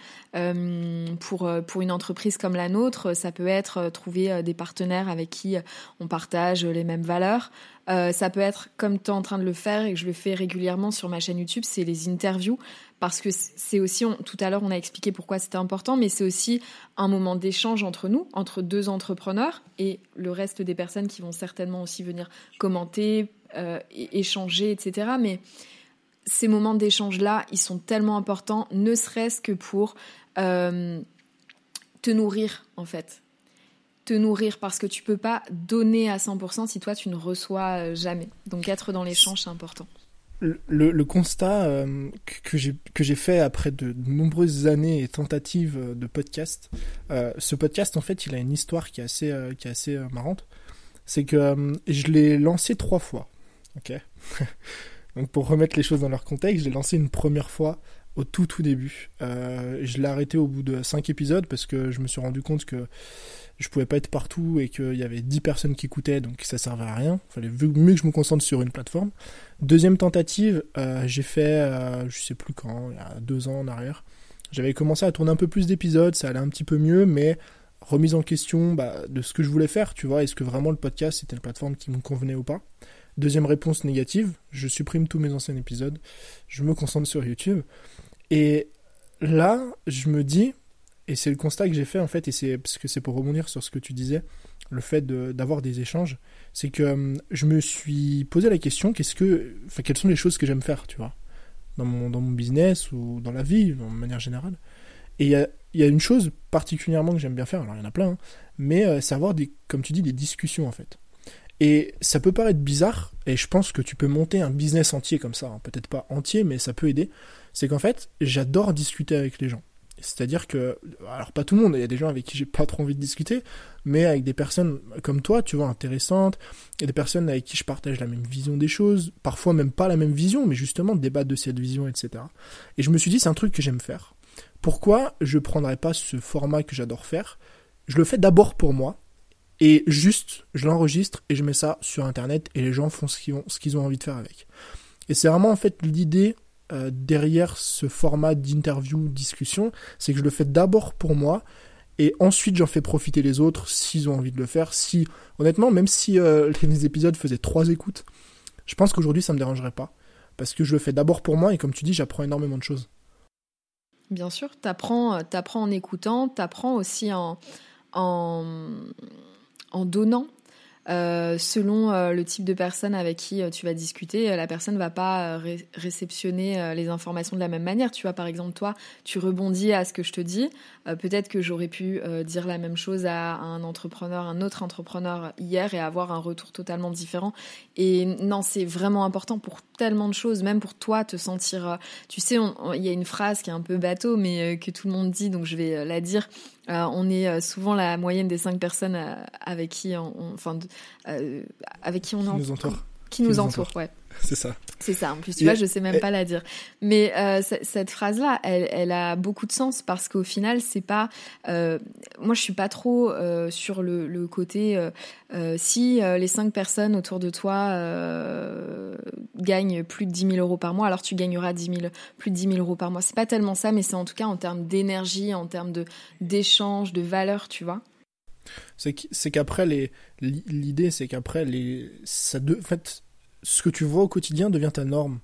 pour pour une entreprise comme la nôtre, ça peut être trouver des partenaires avec qui on partage les mêmes valeurs. Ça peut être comme tu es en train de le faire et que je le fais régulièrement sur ma chaîne YouTube, c'est les interviews parce que c'est aussi, tout à l'heure on a expliqué pourquoi c'était important, mais c'est aussi un moment d'échange entre nous, entre deux entrepreneurs et le reste des personnes qui vont certainement aussi venir commenter, euh, échanger, etc. Mais ces moments d'échange-là, ils sont tellement importants, ne serait-ce que pour euh, te nourrir en fait. Te nourrir parce que tu peux pas donner à 100% si toi tu ne reçois euh, jamais. Donc être dans l'échange, c'est important le, constat euh, que j'ai fait après de, nombreuses années et tentatives euh, de podcast, euh, ce podcast en fait il a une histoire qui est assez, qui est assez marrante. C'est que je l'ai lancé trois fois. Ok? Donc pour remettre les choses dans leur contexte, je l'ai lancé une première fois au tout tout début. je l'ai arrêté au bout de cinq épisodes parce que je me suis rendu compte que je pouvais pas être partout et qu'il y avait 10 personnes qui écoutaient, donc ça servait à rien. Il fallait mieux que je me concentre sur une plateforme. Deuxième tentative, euh, j'ai fait, euh, je sais plus quand, il y a deux ans en arrière. J'avais commencé à tourner un peu plus d'épisodes, ça allait un petit peu mieux, mais remise en question bah, de ce que je voulais faire, tu vois, est-ce que vraiment le podcast c'était une plateforme qui me convenait ou pas? Deuxième réponse négative, je supprime tous mes anciens épisodes, je me concentre sur YouTube. Et là, je me dis, et c'est le constat que j'ai fait en fait, et c'est parce que c'est pour rebondir sur ce que tu disais, le fait d'avoir des échanges, c'est que euh, je me suis posé la question qu'est-ce que, enfin, quelles sont les choses que j'aime faire, tu vois, dans mon, dans mon business ou dans la vie, de manière générale. Et il y a, y a, une chose particulièrement que j'aime bien faire, alors il y en a plein, hein, mais euh, c'est avoir des, comme tu dis, des discussions en fait. Et ça peut paraître bizarre, et je pense que tu peux monter un business entier comme ça, hein. peut-être pas entier, mais ça peut aider. C'est qu'en fait, j'adore discuter avec les gens. C'est-à-dire que, alors pas tout le monde, il y a des gens avec qui j'ai pas trop envie de discuter, mais avec des personnes comme toi, tu vois, intéressantes, et des personnes avec qui je partage la même vision des choses, parfois même pas la même vision, mais justement débattre de cette vision, etc. Et je me suis dit, c'est un truc que j'aime faire. Pourquoi je prendrais pas ce format que j'adore faire? Je le fais d'abord pour moi, et juste, je l'enregistre et je mets ça sur Internet, et les gens font ce qu'ils ont, qu'ils ont envie de faire avec. Et c'est vraiment en fait l'idée euh, derrière ce format d'interview, discussion, c'est que je le fais d'abord pour moi et ensuite j'en fais profiter les autres s'ils ont envie de le faire. Si honnêtement, même si euh, les épisodes faisaient trois écoutes, je pense qu'aujourd'hui ça me dérangerait pas parce que je le fais d'abord pour moi et comme tu dis, j'apprends énormément de choses. Bien sûr, t'apprends, euh, apprends en écoutant, t'apprends aussi en, en, en donnant. Euh, selon euh, le type de personne avec qui euh, tu vas discuter, la personne va pas réceptionner les informations de la même manière. Tu vois, par exemple, toi, tu rebondis à ce que je te dis. Peut-être que j'aurais pu dire la même chose à un entrepreneur, un autre entrepreneur hier et avoir un retour totalement différent. Et non, c'est vraiment important pour tellement de choses, même pour toi, te sentir. tu sais, il y a une phrase qui est un peu bateau, mais que tout le monde dit, donc je vais la dire. Euh, on est euh, souvent la moyenne des cinq personnes euh, avec qui on, enfin, avec qui on nous entoure. Qui, nous, entoure, ouais. C'est ça. C'est ça. En plus, tu vois, je sais même pas la dire. Mais euh, cette phrase-là, elle, elle, a beaucoup de sens parce qu'au final, c'est pas. Euh, moi, je suis pas trop euh, sur le, le côté. Si les cinq personnes autour de toi gagnent plus de 10 000 euros par mois, alors tu gagneras 10 000, plus de 10 000 euros par mois. C'est pas tellement ça, mais c'est en tout cas en termes d'énergie, en termes de d'échange, de valeur, tu vois. C'est qu'après l'idée, c'est qu'après ce que tu vois au quotidien devient ta norme.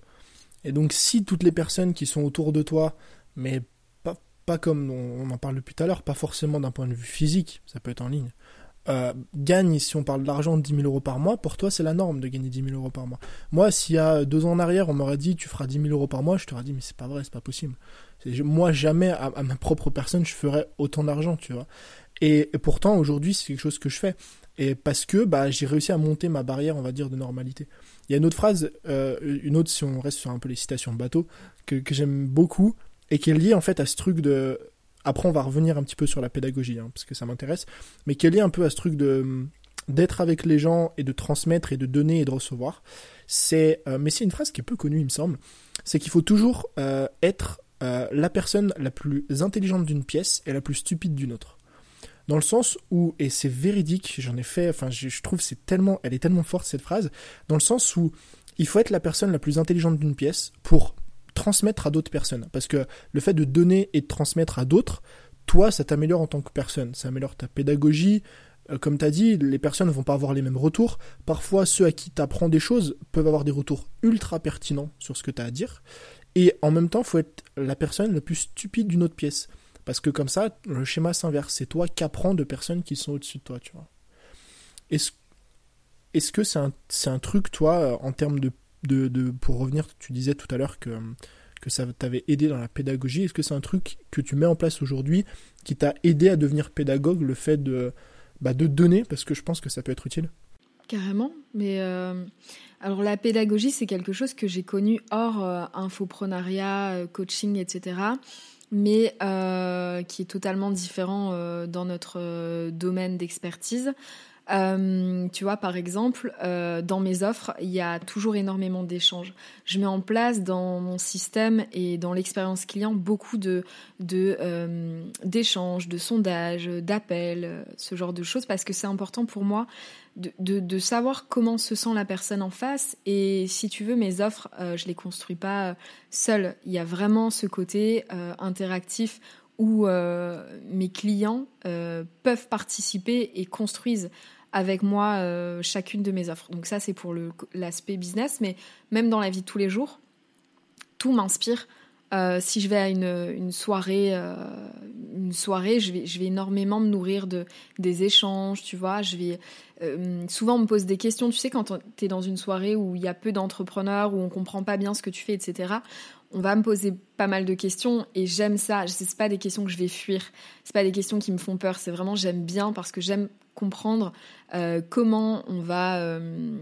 Et donc si toutes les personnes qui sont autour de toi, mais pas, pas comme on, en parle depuis tout à l'heure, pas forcément d'un point de vue physique, ça peut être en ligne, euh, gagne, si on parle d'argent, 10 000 euros par mois, pour toi, c'est la norme de gagner 10 000 euros par mois. Moi, s'il y a deux ans en arrière, on m'aurait dit, tu feras 10 000 euros par mois, je t'aurais dit, mais c'est pas vrai, c'est pas possible. Moi, jamais, à, ma propre personne, je ferais autant d'argent, tu vois. Et, pourtant, aujourd'hui, c'est quelque chose que je fais. Et parce que bah, j'ai réussi à monter ma barrière, on va dire, de normalité. Il y a une autre phrase, euh, une autre, si on reste sur un peu les citations bateau, que, j'aime beaucoup, et qui est liée en fait à ce truc de après, on va revenir un petit peu sur la pédagogie, hein, parce que ça m'intéresse, mais qui est lié un peu à ce truc de d'être avec les gens et de transmettre et de donner et de recevoir. C'est, euh, mais c'est une phrase qui est peu connue, il me semble. C'est qu'il faut toujours euh, être euh, la personne la plus intelligente d'une pièce et la plus stupide d'une autre. Dans le sens où, et c'est véridique, j'en ai fait, enfin, je, je trouve c'est tellement, elle est tellement forte cette phrase, dans le sens où il faut être la personne la plus intelligente d'une pièce pour transmettre à d'autres personnes. Parce que le fait de donner et de transmettre à d'autres, toi, ça t'améliore en tant que personne. Ça améliore ta pédagogie. Euh, comme tu as dit, les personnes ne vont pas avoir les mêmes retours. Parfois, ceux à qui tu apprends des choses peuvent avoir des retours ultra pertinents sur ce que tu as à dire. Et en même temps, faut être la personne la plus stupide d'une autre pièce. Parce que comme ça, le schéma s'inverse. C'est toi qui apprends de personnes qui sont au-dessus de toi, tu vois. Est-ce est-ce que c'est un, un, truc, toi, en termes de de, pour revenir, tu disais tout à l'heure que, que ça t'avait aidé dans la pédagogie. Est-ce que c'est un truc que tu mets en place aujourd'hui qui t'a aidé à devenir pédagogue, le fait de, bah, de donner, parce que je pense que ça peut être utile Carrément, mais euh, alors la pédagogie, c'est quelque chose que j'ai connu hors euh, infoprenariat, euh, coaching, etc., mais qui est totalement différent dans notre domaine d'expertise. Euh, tu vois, par exemple, euh, dans mes offres, il y a toujours énormément d'échanges. Je mets en place dans mon système et dans l'expérience client beaucoup de euh, d'échanges, de, sondages, d'appels, ce genre de choses, parce que c'est important pour moi de, de, savoir comment se sent la personne en face. Et si tu veux, mes offres, je les construis pas seule. Il y a vraiment ce côté interactif où mes clients peuvent participer et construisent avec moi euh, chacune de mes offres. Donc ça, c'est pour l'aspect business, mais même dans la vie de tous les jours, tout m'inspire. Euh, si je vais à une, soirée, euh, une soirée, je vais, je vais énormément me nourrir de des échanges, tu vois. Je vais souvent on me pose des questions. Tu sais, quand tu es dans une soirée où il y a peu d'entrepreneurs, où on comprend pas bien ce que tu fais, etc. On va me poser pas mal de questions et j'aime ça. Ce pas des questions que je vais fuir. C'est pas des questions qui me font peur. C'est vraiment j'aime bien parce que j'aime comprendre euh, comment on va, euh,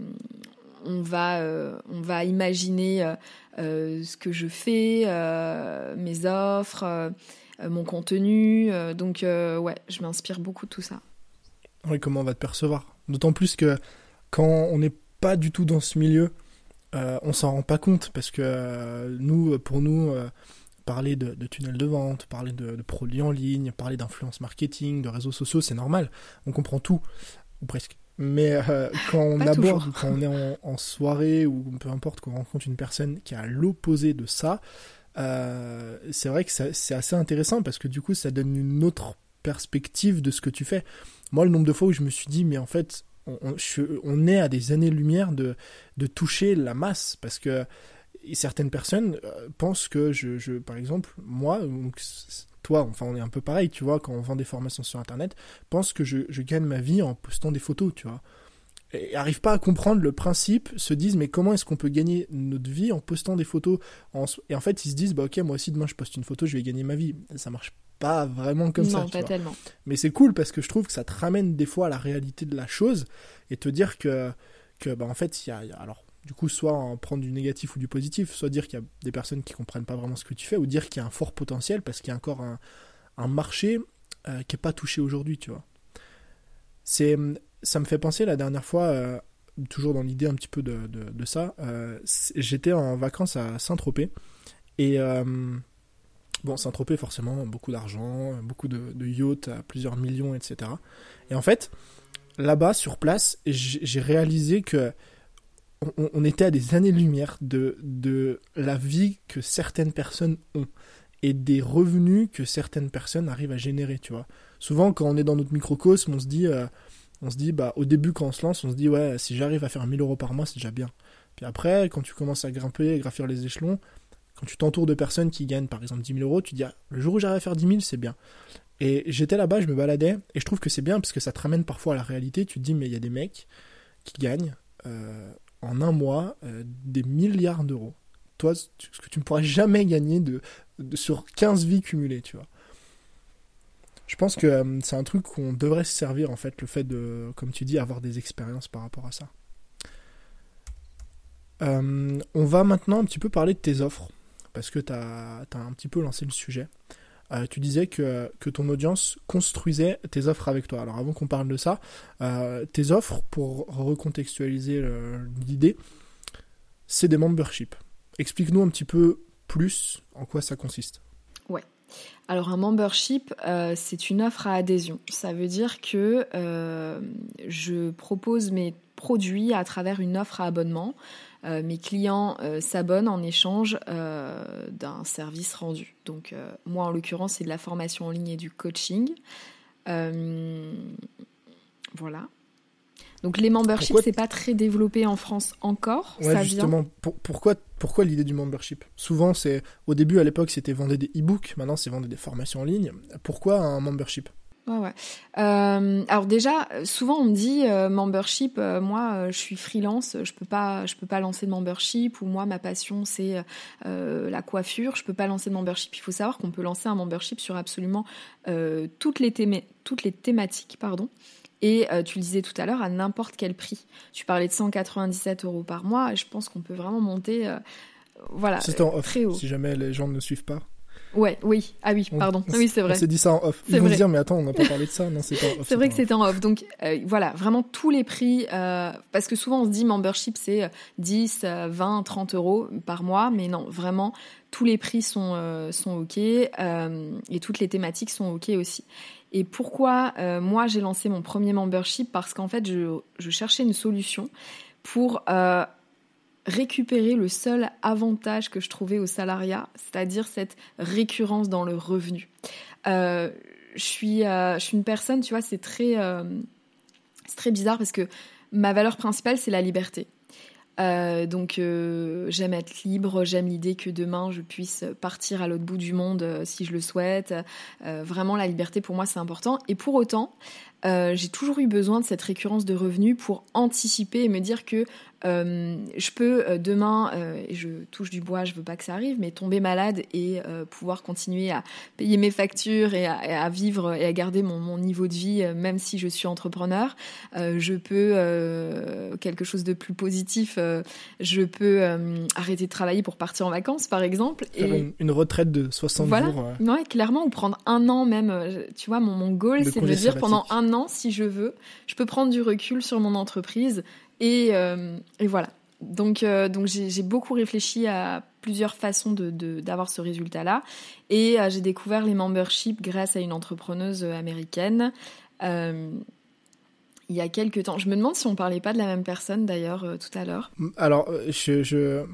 on va, euh, on va imaginer ce que je fais, mes offres, mon contenu. donc ouais, je m'inspire beaucoup de tout ça. Oui, comment on va te percevoir D'autant plus que quand on n'est pas du tout dans ce milieu, on s'en rend pas compte parce que nous, pour nous, parler de, de tunnels de vente, parler de, produits en ligne, parler d'influence marketing, de réseaux sociaux, c'est normal. On comprend tout, ou presque. Mais euh, quand on aborde, quand on est en, soirée ou peu importe, qu'on rencontre une personne qui est à l'opposé de ça, euh, c'est vrai que c'est assez intéressant parce que du coup, ça donne une autre perspective de ce que tu fais. Moi, le nombre de fois où je me suis dit, mais en fait, on, on est à des années-lumière de, de toucher la masse parce que et certaines personnes euh, pensent que je, je, par exemple, moi, toi, enfin on est un peu pareil, tu vois, quand on vend des formations sur Internet, pense que je, je gagne ma vie en postant des photos, tu vois. Et n'arrivent pas à comprendre le principe, se disent mais comment est-ce qu'on peut gagner notre vie en postant des photos Et en fait ils se disent bah ok moi aussi demain je poste une photo je vais gagner ma vie. Ça marche pas vraiment comme ça. Non pas tellement. Mais c'est cool parce que je trouve que ça te ramène des fois à la réalité de la chose et te dire que que bah en fait il y a alors du coup, soit en prendre du négatif ou du positif, soit dire qu'il y a des personnes qui comprennent pas vraiment ce que tu fais, ou dire qu'il y a un fort potentiel parce qu'il y a encore un, marché euh, qui n'est pas touché aujourd'hui, tu vois. C'est, ça me fait penser la dernière fois, euh, toujours dans l'idée un petit peu de, ça, euh, j'étais en vacances à Saint-Tropez, et bon, Saint-Tropez, forcément, beaucoup d'argent, beaucoup de, de yachts à plusieurs millions, etc. Et en fait, là-bas, sur place, j'ai réalisé que on, était à des années-lumière de, de la vie que certaines personnes ont et des revenus que certaines personnes arrivent à générer, tu vois. Souvent, quand on est dans notre microcosme, on se dit, euh, on se dit, bah, au début, quand on se lance, on se dit, ouais, si j'arrive à faire 1000 euros par mois, c'est déjà bien. Puis après, quand tu commences à grimper, à graffir les échelons, quand tu t'entoures de personnes qui gagnent, par exemple, 10 000 euros, tu dis, ah, le jour où j'arrive à faire 10 000, c'est bien. Et j'étais là-bas, je me baladais, et je trouve que c'est bien parce que ça te ramène parfois à la réalité. Tu te dis, mais il y a des mecs qui gagnent euh, en un mois euh, des milliards d'euros. Toi, ce que tu ne pourras jamais gagner de, sur 15 vies cumulées, tu vois. Je pense que euh, c'est un truc qu'on devrait se servir, en fait, le fait de, comme tu dis, avoir des expériences par rapport à ça. on va maintenant un petit peu parler de tes offres, parce que tu as, un petit peu lancé le sujet. Euh, tu disais que, que, ton audience construisait tes offres avec toi. Alors avant qu'on parle de ça, euh, tes offres, pour recontextualiser l'idée, c'est des memberships. Explique-nous un petit peu plus en quoi ça consiste. Ouais. Alors un membership, euh, c'est une offre à adhésion. Ça veut dire que je propose mes produits à travers une offre à abonnement. Euh, mes clients euh, s'abonnent en échange euh, d'un service rendu. Donc moi en l'occurrence c'est de la formation en ligne et du coaching. voilà. Donc les memberships c'est pas très développé en France encore. Ouais, justement. pourquoi pourquoi l'idée du membership? Souvent c'est au début à l'époque c'était vendre des e-books, maintenant c'est vendre des formations en ligne. Pourquoi un membership? Ouais, ouais. Euh, alors déjà, souvent on me dit euh, membership. Euh, moi, je suis freelance, je peux pas, je peux pas lancer de membership. Ou moi, ma passion c'est la coiffure, je peux pas lancer de membership. Il faut savoir qu'on peut lancer un membership sur absolument toutes les toutes les thématiques, pardon. Et tu le disais tout à l'heure, à n'importe quel prix. Tu parlais de 197 euros par mois. Et je pense qu'on peut vraiment monter, voilà, très haut. Si jamais les gens ne suivent pas. Ouais, oui. Ah oui, pardon. oui, c'est vrai. On s'est dit ça en off. Ils vont dire, mais attends, on n'a pas parlé de ça. Non, c'est vrai que c'était en off. Donc, euh, voilà, vraiment tous les prix. Euh, parce que souvent, on se dit membership, c'est 10, 20, 30 euros par mois. Mais non, vraiment, tous les prix sont, euh, sont OK. et toutes les thématiques sont OK aussi. Et pourquoi moi, j'ai lancé mon premier membership? Parce qu'en fait, je, je cherchais une solution pour récupérer le seul avantage que je trouvais au salariat, c'est-à-dire cette récurrence dans le revenu. Euh, je, suis, euh, je suis une personne, tu vois, c'est très, euh, très bizarre parce que ma valeur principale, c'est la liberté. donc j'aime être libre, j'aime l'idée que demain je puisse partir à l'autre bout du monde si je le souhaite. vraiment la liberté pour moi c'est important. Et pour autant, j'ai toujours eu besoin de cette récurrence de revenus pour anticiper et me dire que euh, je peux euh, demain, euh, et je touche du bois, je veux pas que ça arrive, mais tomber malade et pouvoir continuer à payer mes factures et à, vivre et à garder mon, niveau de vie, même si je suis entrepreneur. je peux quelque chose de plus positif. je peux arrêter de travailler pour partir en vacances, par exemple. Faire et... une, retraite de 60 voilà. jours. Ouais, clairement, ou prendre un an même. Tu vois, mon, mon goal, c'est de me dire pendant un an, si je veux, je peux prendre du recul sur mon entreprise et, euh, et voilà. Donc, euh, donc j'ai beaucoup réfléchi à plusieurs façons d'avoir de, ce résultat-là. Et euh, j'ai découvert les memberships grâce à une entrepreneuse américaine. il y a quelques temps. Je me demande si on parlait pas de la même personne d'ailleurs tout à l'heure. Alors, je, je...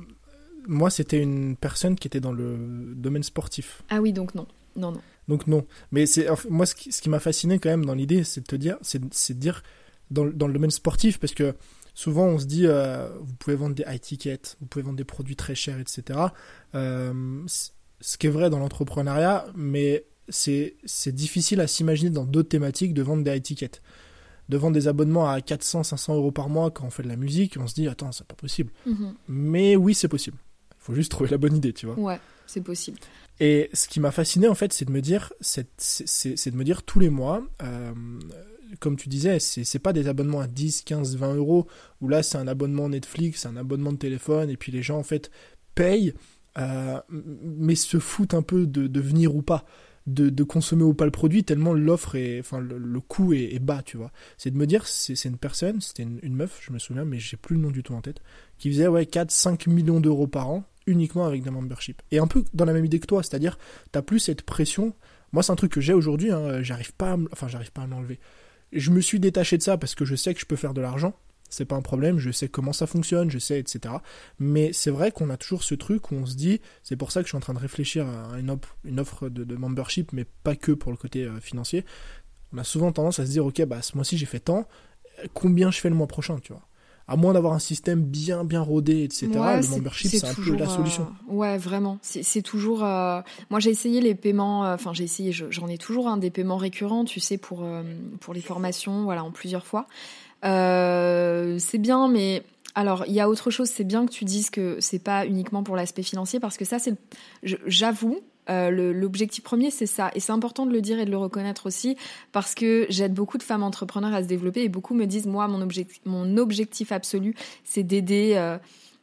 moi, c'était une personne qui était dans le domaine sportif. Ah oui, donc non. Non, non. Donc non. Mais c'est moi, ce qui, qui m'a fasciné quand même dans l'idée, c'est de te dire, c'est de dire dans, dans, le domaine sportif, parce que souvent on se dit euh, vous pouvez vendre des high tickets, vous pouvez vendre des produits très chers, etc. Euh, ce qui est vrai dans l'entrepreneuriat, mais c'est difficile à s'imaginer dans d'autres thématiques de vendre des high tickets. De vendre des abonnements à 400, 500 euros par mois quand on fait de la musique, on se dit attends, c'est pas possible. Mhm. Mais oui, c'est possible. Il faut juste trouver la bonne idée, tu vois. Ouais, c'est possible. Et ce qui m'a fasciné en fait, c'est de me dire, c'est de me dire tous les mois, euh, comme tu disais, c'est pas des abonnements à 10, 15, 20 euros, où là c'est un abonnement Netflix, un abonnement de téléphone, et puis les gens en fait payent, euh, mais se foutent un peu de, venir ou pas. De, consommer ou pas le produit tellement l'offre est enfin le, coût est, bas tu vois. C'est de me dire c'est une personne c'était une, meuf je me souviens mais j'ai plus le nom du tout en tête qui faisait ouais 4 5 millions d'euros par an uniquement avec des memberships. Et un peu dans la même idée que toi c'est à dire t'as plus cette pression. Moi c'est un truc que j'ai aujourd'hui hein, j'arrive pas enfin j'arrive pas à m'enlever je me suis détaché de ça parce que je sais que je peux faire de l'argent. C'est pas un problème, je sais comment ça fonctionne, je sais, etc. Mais c'est vrai qu'on a toujours ce truc où on se dit, c'est pour ça que je suis en train de réfléchir à une, offre de, membership, mais pas que pour le côté euh, financier. On a souvent tendance à se dire, ok, bah ce mois-ci j'ai fait tant, combien je fais le mois prochain, tu vois? À moins d'avoir un système bien bien rodé, etc. le membership, c'est un peu la solution. Euh, ouais, vraiment. C'est toujours. Euh, moi, j'ai essayé les paiements. Euh, enfin, j'ai essayé. J'en ai toujours un des paiements récurrents, tu sais, pour pour les formations, voilà, en plusieurs fois. c'est bien, mais alors, il y a autre chose, c'est bien que tu dises que c'est pas uniquement pour l'aspect financier, parce que ça, c'est, j'avoue, euh, l'objectif premier, c'est ça. Et c'est important de le dire et de le reconnaître aussi, parce que j'aide beaucoup de femmes entrepreneurs à se développer et beaucoup me disent, moi, mon objectif, mon objectif absolu, c'est d'aider euh,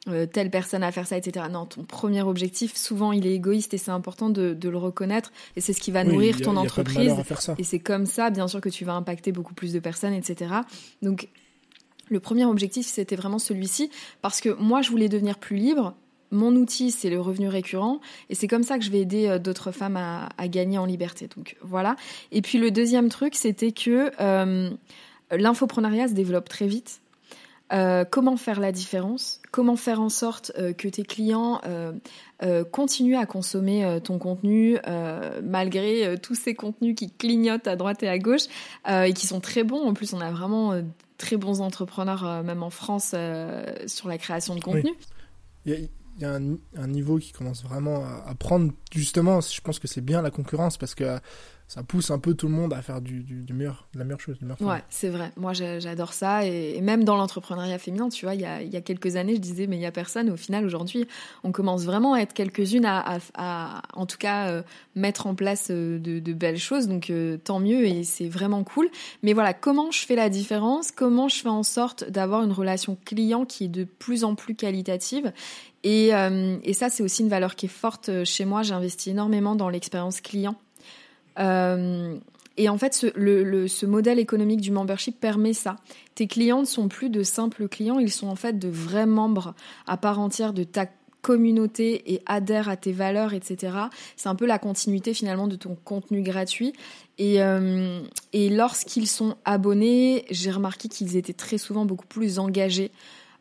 euh, telle personne à faire ça, etc. Non, ton premier objectif, souvent, il est égoïste et c'est important de, le reconnaître. Et c'est ce qui va nourrir ton entreprise. Et c'est comme ça, bien sûr, que tu vas impacter beaucoup plus de personnes, etc. Donc, le premier objectif, c'était vraiment celui-ci, parce que moi, je voulais devenir plus libre, mon outil, c'est le revenu récurrent, et c'est comme ça que je vais aider euh, d'autres femmes à, gagner en liberté. Donc voilà. Et puis le deuxième truc, c'était que euh, l'infoprenariat se développe très vite. Euh, comment faire la différence? Comment faire en sorte que tes clients continuent à consommer ton contenu malgré tous ces contenus qui clignotent à droite et à gauche et qui sont très bons? En plus, on a vraiment très bons entrepreneurs, même en France, sur la création de contenu y a un, niveau qui commence vraiment à, prendre. Justement, je pense que c'est bien la concurrence parce que ça pousse un peu tout le monde à faire du, du, meilleur, de la meilleure chose. ouais, c'est vrai. Moi, j'adore ça. Et, même dans l'entrepreneuriat féminin, tu vois, il y, a, il y a, quelques années, je disais, mais il n'y a personne. Au final, aujourd'hui, on commence vraiment à être quelques-unes à, à, en tout cas, euh, mettre en place euh, de, de, belles choses. Donc, euh, tant mieux et c'est vraiment cool. Mais voilà, comment je fais la différence? Comment je fais en sorte d'avoir une relation client qui est de plus en plus qualitative? Et, et ça, c'est aussi une valeur qui est forte chez moi. J'investis énormément dans l'expérience client. Euh, et en fait, ce, le, ce, modèle économique du membership permet ça. Tes clients ne sont plus de simples clients, ils sont en fait de vrais membres à part entière de ta communauté et adhèrent à tes valeurs, etc. C'est un peu la continuité finalement de ton contenu gratuit. Et, euh, lorsqu'ils sont abonnés, j'ai remarqué qu'ils étaient très souvent beaucoup plus engagés.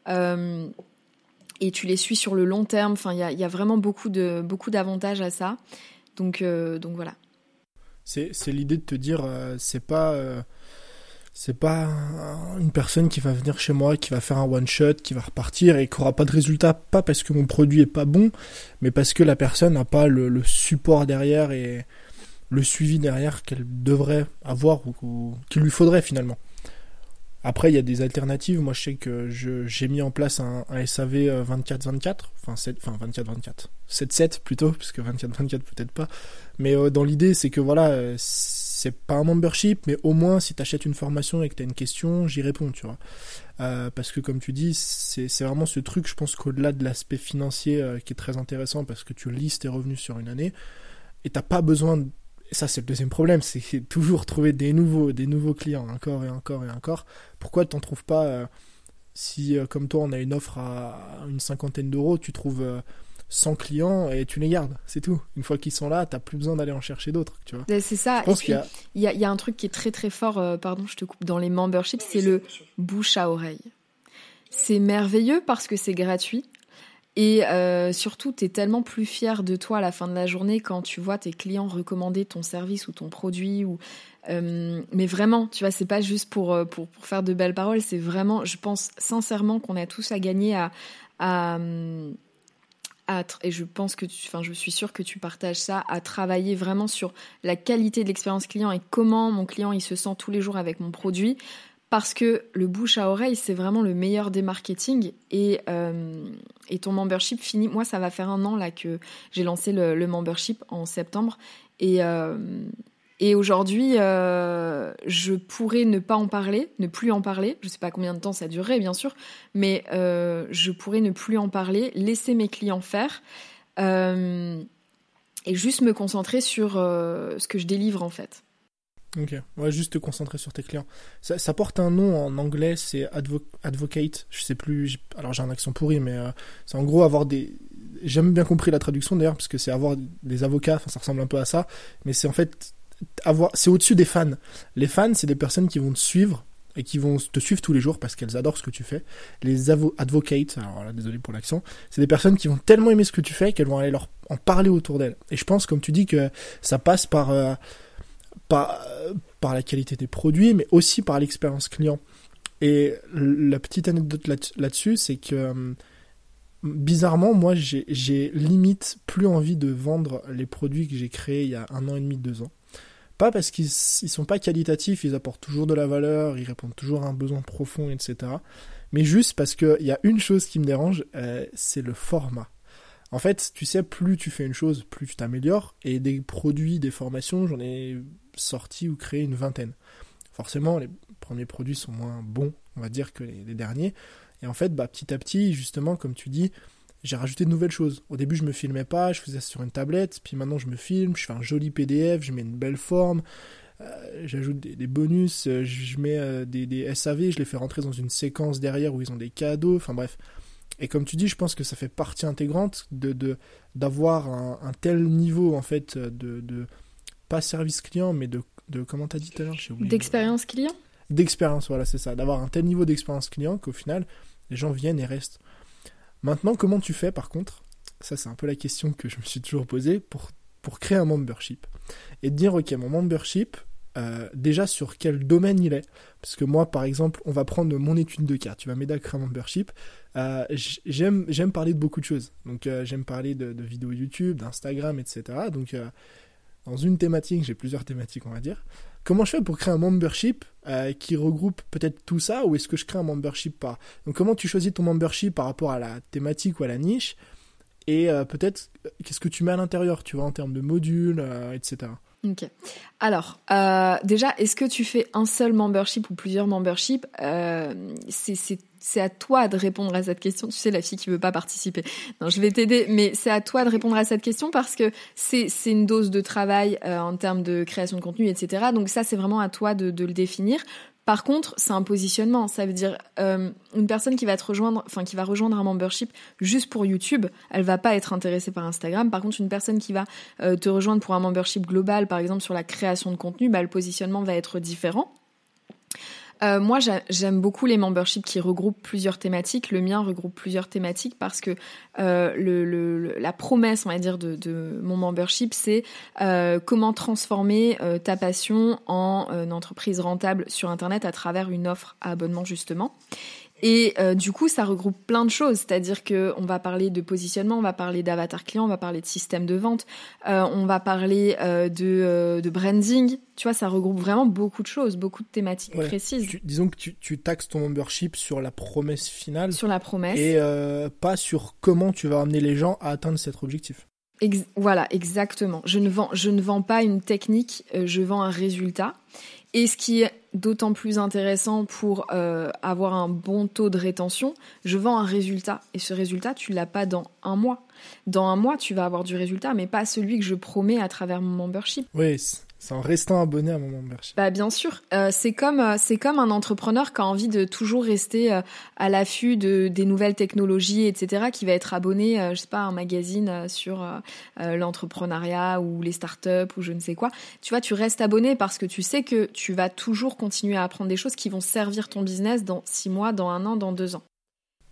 Euh, et tu les suis sur le long terme. Enfin, il y a, vraiment beaucoup de beaucoup d'avantages à ça. Donc, donc voilà. C'est l'idée de te dire, euh, c'est pas euh, c'est pas une personne qui va venir chez moi, qui va faire un one shot, qui va repartir et qui aura pas de résultat, pas parce que mon produit est pas bon, mais parce que la personne n'a pas le, support derrière et le suivi derrière qu'elle devrait avoir ou qu'il lui faudrait finalement. Après, il y a des alternatives. Moi, je sais que j'ai mis en place un, SAV 24-24, enfin, 7, enfin 24-24, 7-7 plutôt, puisque 24-24 peut-être pas. Mais euh, dans l'idée, c'est que voilà, euh, c'est pas un membership, mais au moins si tu achètes une formation et que tu as une question, j'y réponds, tu vois. Euh, parce que comme tu dis, c'est vraiment ce truc, je pense qu'au-delà de l'aspect financier qui est très intéressant, parce que tu listes tes revenus sur une année, et t'as pas besoin ça c'est le deuxième problème, c'est toujours trouver des nouveaux, des nouveaux clients, encore et encore et encore. Pourquoi tu n'en trouves pas euh, si, euh, comme toi, on a une offre à une cinquantaine d'euros, tu trouves 100 euh, clients et tu les gardes, c'est tout. Une fois qu'ils sont là, tu n'as plus besoin d'aller en chercher d'autres, tu vois. C'est ça. et puis, il y a... Y, a... un truc qui est très très fort, pardon, je te coupe, dans les memberships, c'est le bouche à oreille. C'est merveilleux parce que c'est gratuit. Et euh, surtout, tu es tellement plus fier de toi à la fin de la journée quand tu vois tes clients recommander ton service ou ton produit. Euh, mais vraiment, tu vois, c'est pas juste pour, euh, pour, faire de belles paroles, c'est vraiment, je pense sincèrement qu'on a tous à gagner à, à, et je pense que enfin, je suis sûre que tu partages ça, à travailler vraiment sur la qualité de l'expérience client et comment mon client il se sent tous les jours avec mon produit parce que le bouche à oreille, c'est vraiment le meilleur des marketing. Et, euh, et ton membership finit. Moi, ça va faire un an là que j'ai lancé le, membership en septembre. Et, euh, aujourd'hui, euh, je pourrais ne pas en parler, ne plus en parler. Je ne sais pas combien de temps ça durerait, bien sûr, mais je pourrais ne plus en parler, laisser mes clients faire. et juste me concentrer sur ce que je délivre en fait. Ok, ouais, juste te concentrer sur tes clients. Ça, porte un nom en anglais, c'est advocate. Je sais plus, alors j'ai un accent pourri, mais euh, c'est en gros avoir des. J'ai bien compris la traduction d'ailleurs, parce que c'est avoir des avocats, ça ressemble un peu à ça, mais c'est en fait avoir. C'est au-dessus des fans. Les fans, c'est des personnes qui vont te suivre et qui vont te suivre tous les jours parce qu'elles adorent ce que tu fais. Les advocates, alors là, désolé pour l'accent, c'est des personnes qui vont tellement aimer ce que tu fais qu'elles vont aller leur en parler autour d'elles. Et je pense, comme tu dis, que ça passe par. Euh, par, par la qualité des produits, mais aussi par l'expérience client. Et la petite anecdote là-dessus, c'est que euh, bizarrement, moi, j'ai limite plus envie de vendre les produits que j'ai créés il y a un an et demi, deux ans. Pas parce qu'ils sont pas qualitatifs, ils apportent toujours de la valeur, ils répondent toujours à un besoin profond, etc. Mais juste parce qu'il y a une chose qui me dérange, euh, c'est le format. En fait, tu sais, plus tu fais une chose, plus tu t'améliores. Et des produits, des formations, j'en ai sorti ou créé une vingtaine. Forcément, les premiers produits sont moins bons, on va dire, que les, derniers. Et en fait, bah, petit à petit, justement, comme tu dis, j'ai rajouté de nouvelles choses. Au début, je me filmais pas, je faisais ça sur une tablette, puis maintenant je me filme, je fais un joli PDF, je mets une belle forme, euh, j'ajoute des, bonus, euh, je mets euh, des, SAV, je les fais rentrer dans une séquence derrière où ils ont des cadeaux, enfin bref. Et comme tu dis, je pense que ça fait partie intégrante de d'avoir un, tel niveau en fait de, de pas service client, mais de, de comment t'as dit tout à l'heure? D'expérience client? D'expérience, voilà, c'est ça. D'avoir un tel niveau d'expérience client qu'au final, les gens viennent et restent. Maintenant, comment tu fais par contre? Ça, c'est un peu la question que je me suis toujours posée pour, pour créer un membership. Et de dire, ok, mon membership, euh, déjà sur quel domaine il est? Parce que moi, par exemple, on va prendre mon étude de cas. Tu vas m'aider à créer un membership. Euh, j'aime, j'aime parler de beaucoup de choses. Donc, euh, j'aime parler de, de, vidéos YouTube, d'Instagram, etc. Donc, dans une thématique, j'ai plusieurs thématiques, on va dire. Comment je fais pour créer un membership qui regroupe peut-être tout ça ou est-ce que je crée un membership pas? Donc comment tu choisis ton membership par rapport à la thématique ou à la niche? Et peut-être qu'est-ce que tu mets à l'intérieur, tu vois, en termes de modules, etc. Ok. Alors, euh, déjà, est-ce que tu fais un seul membership ou plusieurs memberships? Euh, C'est à toi de répondre à cette question. Tu sais, la fille qui veut pas participer. Non, je vais t'aider, mais c'est à toi de répondre à cette question parce que c'est une dose de travail euh, en termes de création de contenu, etc. Donc ça, c'est vraiment à toi de, de le définir. Par contre, c'est un positionnement. Ça veut dire euh, une personne qui va te rejoindre, enfin qui va rejoindre un membership juste pour YouTube, elle va pas être intéressée par Instagram. Par contre, une personne qui va euh, te rejoindre pour un membership global, par exemple sur la création de contenu, bah, le positionnement va être différent. Euh, moi, j'aime beaucoup les memberships qui regroupent plusieurs thématiques. Le mien regroupe plusieurs thématiques parce que euh, le, la promesse, on va dire, de, de mon membership, c'est euh, comment transformer euh, ta passion en une entreprise rentable sur Internet à travers une offre à abonnement, justement. Et euh, du coup, ça regroupe plein de choses, c'est-à-dire que on va parler de positionnement, on va parler d'avatar client, on va parler de système de vente, euh, on va parler euh, de, de, branding. Tu vois, ça regroupe vraiment beaucoup de choses, beaucoup de thématiques précises. disons que tu, tu, taxes ton membership sur la promesse finale. Sur la promesse. Et pas sur comment tu vas amener les gens à atteindre cet objectif. voilà, exactement. Je ne vends, je ne vends pas une technique, je vends un résultat. Et ce qui est d'autant plus intéressant pour euh, avoir un bon taux de rétention, je vends un résultat. Et ce résultat, tu l'as pas dans un mois. Dans un mois, tu vas avoir du résultat, mais pas celui que je promets à travers mon membership. Oui, c'est en restant abonné à mon membership. Bah bien sûr, euh, c'est comme euh, c'est comme un entrepreneur qui a envie de toujours rester euh, à l'affût de des nouvelles technologies, etc. Qui va être abonné, je sais pas, à un magazine sur l'entrepreneuriat ou les startups ou je ne sais quoi. Tu vois, tu restes abonné parce que tu sais que tu vas toujours continuer à apprendre des choses qui vont servir ton business dans six mois, dans un an, dans deux ans.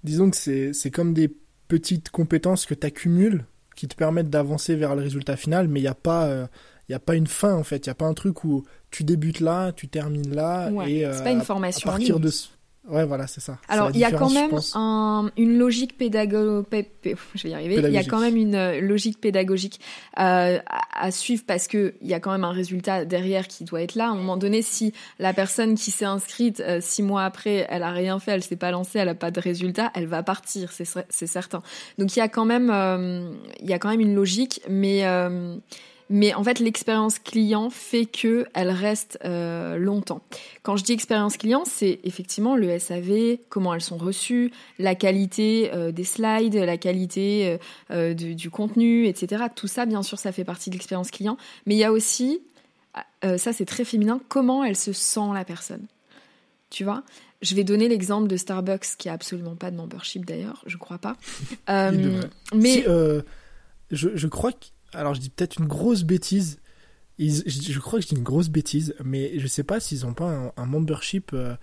Disons que c'est c'est comme des petites compétences que tu accumules qui te permettent d'avancer vers le résultat final, mais il n'y a pas il n'y a pas une fin en fait, il n'y a pas un truc où tu débutes là, tu termines là et c'est pas une formation à partir de Ouais, voilà, c'est ça. Alors, il y a quand même un, une logique pédagogique. Je vais y arriver. Il y a quand même une euh, logique pédagogique euh, à, suivre parce que il y a quand même un résultat derrière qui doit être là. À un moment donné, si la personne qui s'est inscrite euh, six mois après, elle a rien fait, elle s'est pas lancée, elle a pas de résultat, elle va partir, c'est certain. Donc, il y a quand même, euh, il y a quand même une logique, mais mais en fait l'expérience client fait que elle reste euh, longtemps. Quand je dis expérience client, c'est effectivement le SAV, comment elles sont reçues, la qualité euh, des slides, la qualité euh, du, du, contenu, etc. Tout ça, bien sûr, ça fait partie de l'expérience client. Mais il y a aussi, ça c'est très féminin, comment elle se sent la personne. Tu vois? Je vais donner l'exemple de Starbucks qui a absolument pas de membership d'ailleurs, je crois pas. mais je, je crois que alors je dis peut-être une grosse bêtise. je, crois que je dis une grosse bêtise, mais je sais pas s'ils ont pas un, membership euh,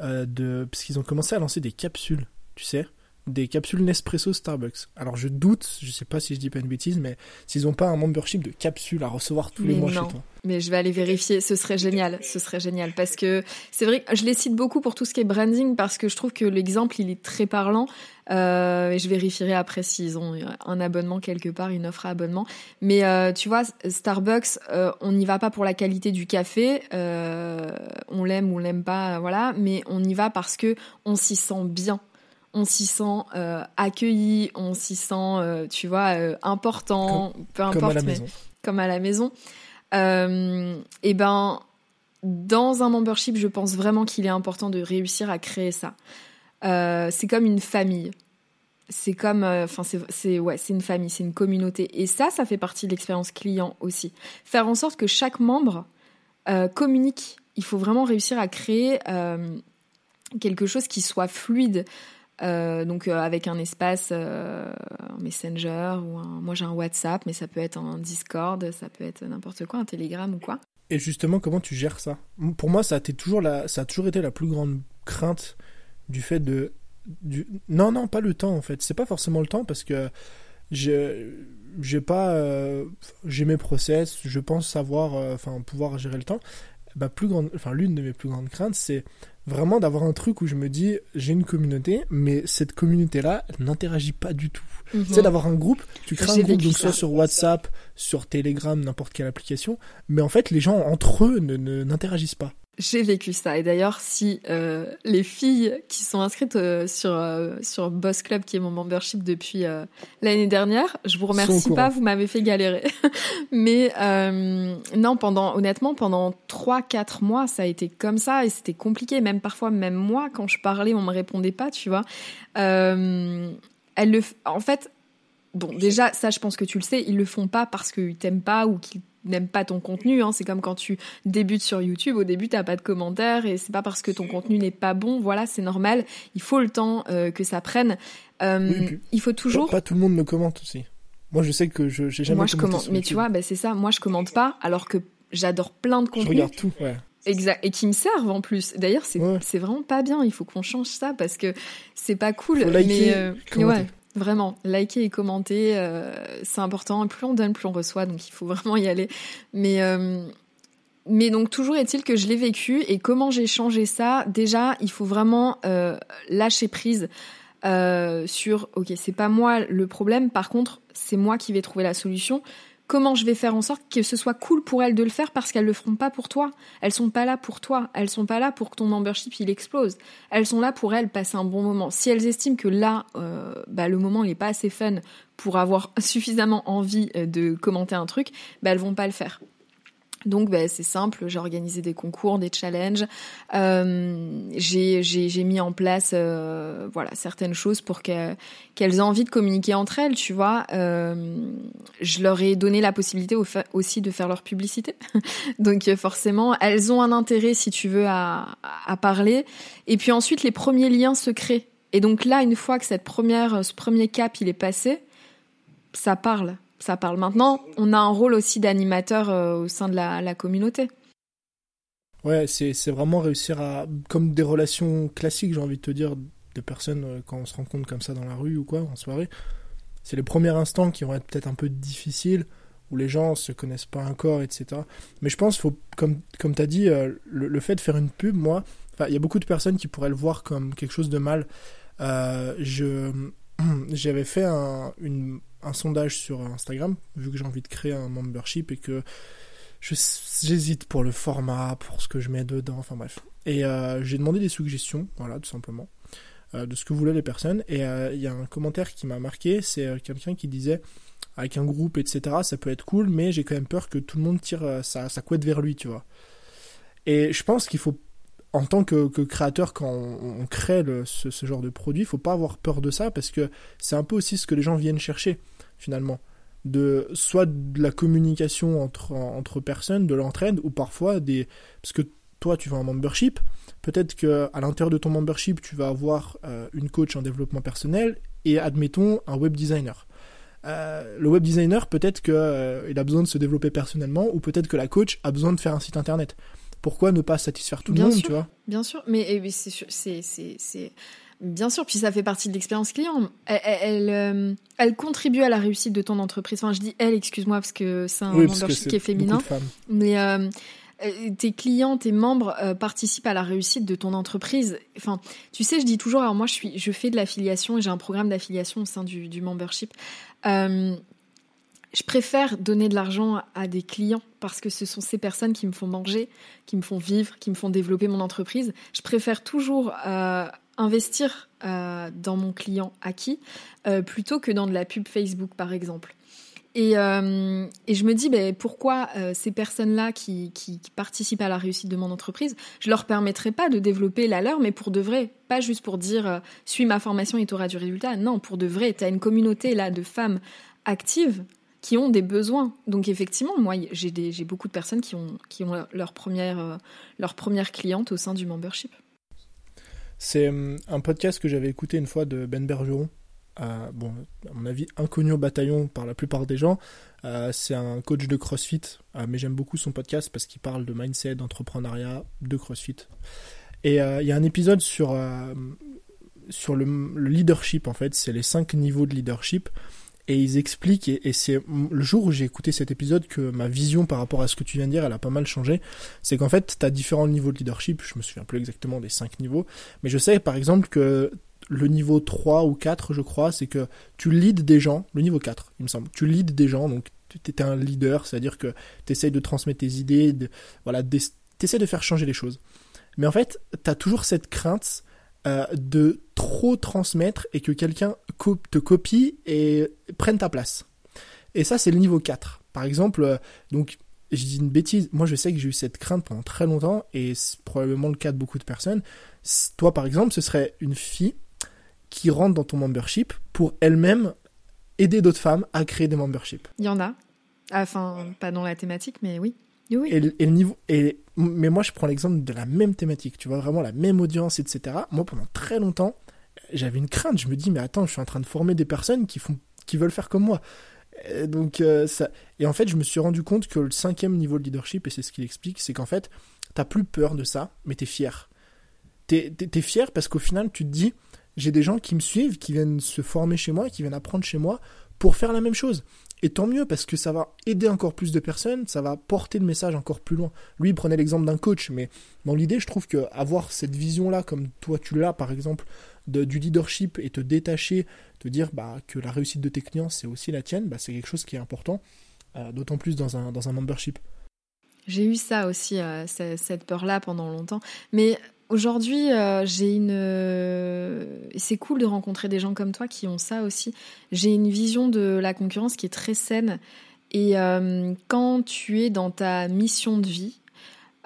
euh, de. Parce qu'ils ont commencé à lancer des capsules, tu sais, des capsules Nespresso Starbucks. Alors je doute, je sais pas si je dis pas une bêtise, mais s'ils ont pas un membership de capsules à recevoir tous les mois chez toi. Mais je vais aller vérifier, ce serait génial, ce serait génial parce que c'est vrai que je les cite beaucoup pour tout ce qui est branding parce que je trouve que l'exemple il est très parlant. Euh, et je vérifierai après s'ils ont un abonnement quelque part, une offre à abonnement. Mais euh, tu vois, Starbucks, euh, on n'y va pas pour la qualité du café, on l'aime ou on l'aime pas, voilà. Mais on y va parce que on s'y sent bien on s'y sent accueilli, on s'y sent, tu vois, important, peu importe, comme à la maison. comme à la maison. et ben, dans un membership, je pense vraiment qu'il est important de réussir à créer ça. C'est comme une famille. C'est comme, enfin, c'est ouais, une famille, c'est une communauté. Et ça, ça fait partie de l'expérience client aussi. Faire en sorte que chaque membre communique. Il faut vraiment réussir à créer quelque chose qui soit fluide. Euh, donc euh, avec un espace euh, un Messenger ou un, moi j'ai un WhatsApp mais ça peut être un Discord ça peut être n'importe quoi un Telegram ou quoi et justement comment tu gères ça? Pour moi ça a, toujours la, ça a toujours été la plus grande crainte du fait de du... non non pas le temps en fait. C'est pas forcément le temps parce que j'ai j'ai pas j'ai mes process je pense savoir enfin pouvoir gérer le temps. Bah plus grande enfin l'une de mes plus grandes craintes c'est vraiment d'avoir un truc où je me dis j'ai une communauté mais cette communauté là n'interagit pas du tout. C'est sais d'avoir un groupe tu crées un groupe donc soit sur WhatsApp sur Telegram n'importe quelle application mais en fait les gens entre eux ne n'interagissent pas j'ai vécu ça. Et d'ailleurs, si euh, les filles qui sont inscrites euh, sur euh, sur Boss Club, qui est mon membership depuis euh, l'année dernière, je vous remercie pas, vous m'avez fait galérer. Mais non, pendant honnêtement, pendant trois quatre mois, ça a été comme ça et c'était compliqué. Même parfois, même moi, quand je parlais, on me répondait pas, tu vois. elle le, en fait, bon, déjà, ça, je pense que tu le sais, ils le font pas parce qu'ils t'aiment pas ou qu'ils n'aiment pas ton contenu. Hein. C'est comme quand tu débutes sur YouTube, au début, t'as pas de commentaires et c'est pas parce que ton contenu n'est pas bon. Voilà, c'est normal. Il faut le temps euh, que ça prenne. Euh, il faut toujours. Pas, tout le monde me commente aussi. Moi, je sais que je j'ai jamais. Moi, je commente. Mais tu vois, bah, c'est ça. Moi, je commente pas, alors que j'adore plein de contenus. Je regarde tout. Ouais. Exact. Et qui me servent en plus. D'ailleurs, c'est vraiment pas bien. Il faut qu'on change ça parce que c'est pas cool. Faut liker, mais euh, ouais. Vraiment, liker et commenter, euh, c'est important. Plus on donne, plus on reçoit, donc il faut vraiment y aller. Mais euh, mais donc toujours est-il que je l'ai vécu et comment j'ai changé ça. Déjà, il faut vraiment euh, lâcher prise sur. Ok, c'est pas moi le problème. Par contre, c'est moi qui vais trouver la solution comment je vais faire en sorte que ce soit cool pour elles de le faire parce qu'elles le feront pas pour toi. Elles sont pas là pour toi. Elles sont pas là pour que ton membership il explose. Elles sont là pour elles passer un bon moment. Si elles estiment que là, euh, bah, le moment n'est pas assez fun pour avoir suffisamment envie euh, de commenter un truc, bah, elles vont pas le faire. Donc bah, c'est simple, j'ai organisé des concours, des challenges, euh, j'ai mis en place euh, voilà certaines choses pour qu'elles aient envie de communiquer entre elles, tu vois. Euh, je leur ai donné la possibilité aussi de faire leur publicité, donc forcément elles ont un intérêt si tu veux à, à parler. Et puis ensuite les premiers liens se créent. Et donc là une fois que cette première ce premier cap il est passé, ça parle ça parle. Maintenant, on a un rôle aussi d'animateur euh, au sein de la, communauté. Ouais, c'est vraiment réussir à. Comme des relations classiques, j'ai envie de te dire, de personnes euh, quand on se rencontre comme ça dans la rue ou quoi, en soirée. C'est les premiers instants qui vont être peut-être un peu difficiles, où les gens se connaissent pas encore, etc. Mais je pense, faut, comme, comme tu as dit, euh, le, fait de faire une pub, moi, il y a beaucoup de personnes qui pourraient le voir comme quelque chose de mal. J'avais fait un, une, un sondage sur Instagram, vu que j'ai envie de créer un membership et que j'hésite pour le format, pour ce que je mets dedans, enfin bref. Et euh, j'ai demandé des suggestions, voilà, tout simplement, euh, de ce que voulaient les personnes. Et euh, il y a un commentaire qui m'a marqué, c'est quelqu'un qui disait, avec un groupe, etc., ça peut être cool, mais j'ai quand même peur que tout le monde tire sa, sa couette vers lui, tu vois. Et je pense qu'il faut en tant que, créateur, quand on, crée ce, genre de produit, il faut pas avoir peur de ça parce que c'est un peu aussi ce que les gens viennent chercher finalement. De, soit de la communication entre, entre personnes, de l'entraide, ou parfois des. Parce que toi, tu veux un membership, peut-être qu'à l'intérieur de ton membership, tu vas avoir euh, une coach en développement personnel et admettons un web designer. Euh, le web designer, peut-être qu'il euh, a besoin de se développer personnellement, ou peut-être que la coach a besoin de faire un site internet pourquoi ne pas satisfaire tout le monde, tu vois? Bien sûr, mais c'est Bien sûr, puis ça fait partie de l'expérience client. Elle, euh, elle, contribue à la réussite de ton entreprise. Enfin, je dis elle, excuse-moi, parce que c'est un membership qui est féminin. Mais euh, euh, tes clients, tes membres participent à la réussite de ton entreprise. Enfin, tu sais, je dis toujours, alors moi, je, suis, je fais de l'affiliation et j'ai un programme d'affiliation au sein du, du membership. je préfère donner de l'argent à des clients parce que ce sont ces personnes qui me font manger, qui me font vivre, qui me font développer mon entreprise. Je préfère toujours investir euh, dans mon client acquis euh, plutôt que dans de la pub Facebook par exemple. Et, euh, et je me dis ben, pourquoi ces personnes-là qui, qui, participent à la réussite de mon entreprise, je leur permettrai pas de développer la leur, mais pour de vrai, pas juste pour dire suis ma formation et tu auras du résultat. Non, pour de vrai, tu as une communauté là de femmes actives qui ont des besoins. Donc effectivement, moi, j'ai beaucoup de personnes qui ont, qui ont leur, première, leur première cliente au sein du membership. C'est hum, un podcast que j'avais écouté une fois de Ben Bergeron. Euh, bon, à mon avis, inconnu au bataillon par la plupart des gens. Euh, c'est un coach de CrossFit, euh, mais j'aime beaucoup son podcast parce qu'il parle de mindset, d'entrepreneuriat, de CrossFit. Et il y a un épisode sur, sur le, le, leadership, en fait, c'est les cinq niveaux de leadership et ils expliquent, et, c'est le jour où j'ai écouté cet épisode que ma vision par rapport à ce que tu viens de dire, elle a pas mal changé. C'est qu'en fait, tu as différents niveaux de leadership, je me souviens plus exactement des cinq niveaux, mais je sais par exemple que le niveau 3 ou 4, je crois, c'est que tu leads des gens, le niveau 4, il me semble, tu leads des gens, donc tu es un leader, c'est-à-dire que tu essayes de transmettre tes idées, de, voilà, tu de faire changer les choses. Mais en fait, tu as toujours cette crainte euh, de trop transmettre et que quelqu'un te copie et prenne ta place. Et ça, c'est le niveau 4. Par exemple, euh, donc, je dis une bêtise, moi je sais que j'ai eu cette crainte pendant très longtemps et c'est probablement le cas de beaucoup de personnes. Toi, par exemple, ce serait une fille qui rentre dans ton membership pour elle-même aider d'autres femmes à créer des memberships. Il y en a. Enfin, pas dans la thématique, mais oui. Et, le niveau, et, mais moi, je prends l'exemple de la même thématique, tu vois, vraiment la même audience, etc. Moi, pendant très longtemps, j'avais une crainte. Je me dis, mais attends, je suis en train de former des personnes qui, font, qui veulent faire comme moi. Et donc, euh, ça... et en fait, je me suis rendu compte que le cinquième niveau de leadership, et c'est ce qu'il explique, c'est qu'en fait, t'as plus peur de ça, mais t'es fier. T'es es, fier parce qu'au final, tu te dis, j'ai des gens qui me suivent, qui viennent se former chez moi, qui viennent apprendre chez moi pour faire la même chose. Et tant mieux, parce que ça va aider encore plus de personnes, ça va porter le message encore plus loin. Lui, il prenait l'exemple d'un coach, mais dans l'idée, je trouve que avoir cette vision-là, comme toi tu l'as par exemple, du leadership et te détacher, te dire bah, que la réussite de tes clients, c'est aussi la tienne, bah, c'est quelque chose qui est important, euh, d'autant plus dans un, dans un membership. J'ai eu ça aussi, euh, cette peur-là pendant longtemps. Mais Aujourd'hui, euh, j'ai une. Euh, c'est cool de rencontrer des gens comme toi qui ont ça aussi. J'ai une vision de la concurrence qui est très saine. Et euh, quand tu es dans ta mission de vie,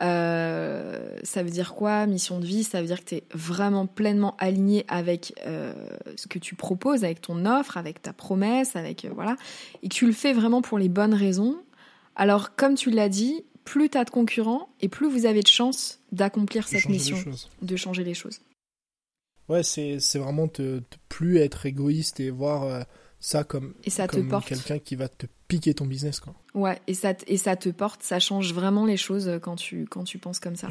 ça veut dire quoi? Mission de vie, ça veut dire que tu es vraiment pleinement aligné avec ce que tu proposes, avec ton offre, avec ta promesse, avec voilà, et que tu le fais vraiment pour les bonnes raisons. Alors, comme tu l'as dit, plus tu as de concurrents et plus vous avez de chances d'accomplir cette mission, de changer les choses. Ouais, c'est vraiment te, plus être égoïste et voir euh, ça comme, et ça quelqu'un qui va te piquer ton business. Quoi. Ouais, et ça, et ça te porte, ça change vraiment les choses quand tu, quand tu penses comme ça.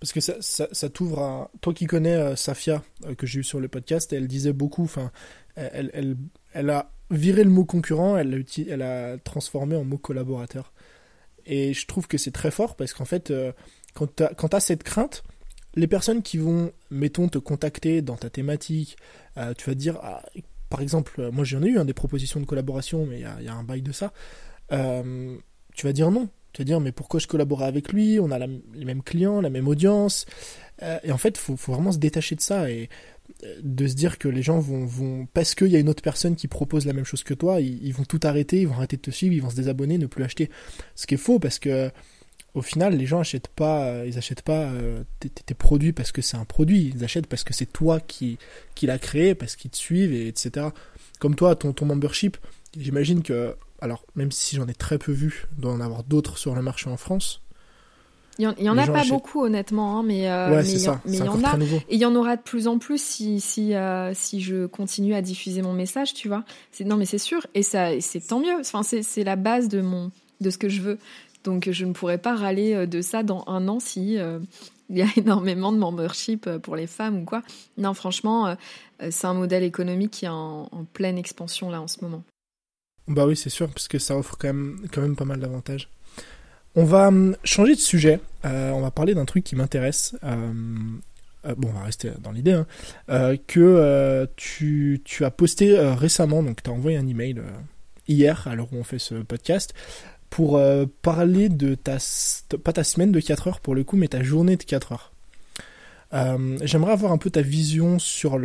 Parce que ça, ça, t'ouvre à. Toi qui connais euh, Safia, euh, que j'ai eu sur le podcast, elle disait beaucoup, enfin, elle, elle, elle, a viré le mot concurrent, elle elle a transformé en mot collaborateur. Et je trouve que c'est très fort parce qu'en fait, euh, quand tu as, cette crainte, les personnes qui vont, mettons, te contacter dans ta thématique, euh, tu vas dire, ah, par exemple, euh, moi j'en ai eu hein, des propositions de collaboration, mais il y, a, un bail de ça. tu vas dire non. Tu vas dire, mais pourquoi je collaborais avec lui? On a les mêmes clients, la même audience. et en fait, il faut, vraiment se détacher de ça. Et de se dire que les gens vont, vont parce qu'il y a une autre personne qui propose la même chose que toi, ils, vont tout arrêter, ils vont arrêter de te suivre, ils vont se désabonner, ne plus acheter. Ce qui est faux parce que au final, les gens achètent pas, euh, ils achètent pas euh, tes, produits parce que c'est un produit, ils achètent parce que c'est toi qui, qui l'as créé, parce qu'ils te suivent, et etc. Comme toi, ton, ton membership, j'imagine que, alors même si j'en ai très peu vu, doit en avoir d'autres sur le marché en France, il y en, a pas beaucoup honnêtement, hein, mais euh, mais il y, en a et il y en aura de plus en plus si si euh, si je continue à diffuser mon message, tu vois. C'est non mais c'est sûr et ça c'est tant mieux. Enfin c'est c'est la base de mon de ce que je veux Donc je ne pourrais pas râler de ça dans un an si il y a énormément de membership pour les femmes ou quoi. Non, franchement, c'est un modèle économique qui est en, en, pleine expansion là en ce moment. Bah oui, c'est sûr, parce que ça offre quand même, quand même pas mal d'avantages. On va hum, changer de sujet. on va parler d'un truc qui m'intéresse. Euh, bon, on va rester dans l'idée, hein, euh, que euh, tu, as posté récemment, donc tu as envoyé un email hier, alors où on fait ce podcast, pour parler de ta, pas ta semaine de 4 heures pour le coup, mais ta journée de 4 heures. J'aimerais avoir un peu ta vision sur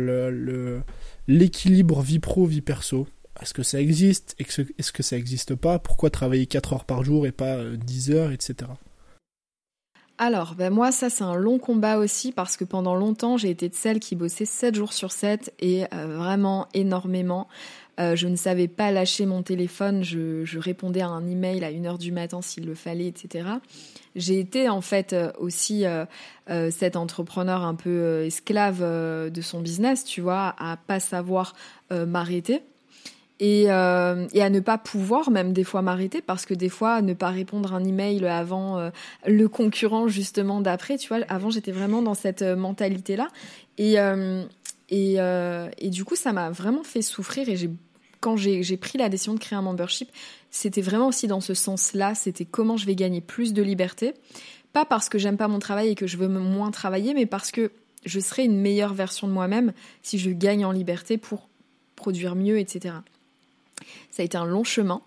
l'équilibre vie pro, vie perso. Est-ce que ça existe? Est-ce que ça n'existe pas? Pourquoi travailler 4 heures par jour et pas 10 heures, etc. Alors, ben moi, ça, c'est un long combat aussi parce que pendant longtemps, j'ai été de celle qui bossait 7 jours sur 7 et euh, vraiment énormément. Euh, je ne savais pas lâcher mon téléphone, je, répondais à un email à 1h du matin s'il le fallait, etc. J'ai été en fait euh, aussi cet entrepreneur un peu esclave de son business, tu vois, à pas savoir m'arrêter et, euh, et, à ne pas pouvoir même des fois m'arrêter parce que des fois ne pas répondre un email avant euh, le concurrent justement d'après tu vois avant j'étais vraiment dans cette euh, mentalité là et et, et, du coup ça m'a vraiment fait souffrir et j'ai quand j'ai pris la décision de créer un membership c'était vraiment aussi dans ce sens là c'était comment je vais gagner plus de liberté. Pas parce que j'aime pas mon travail et que je veux moins travailler mais parce que je serai une meilleure version de moi-même si je gagne en liberté pour produire mieux etc ça a été un long chemin.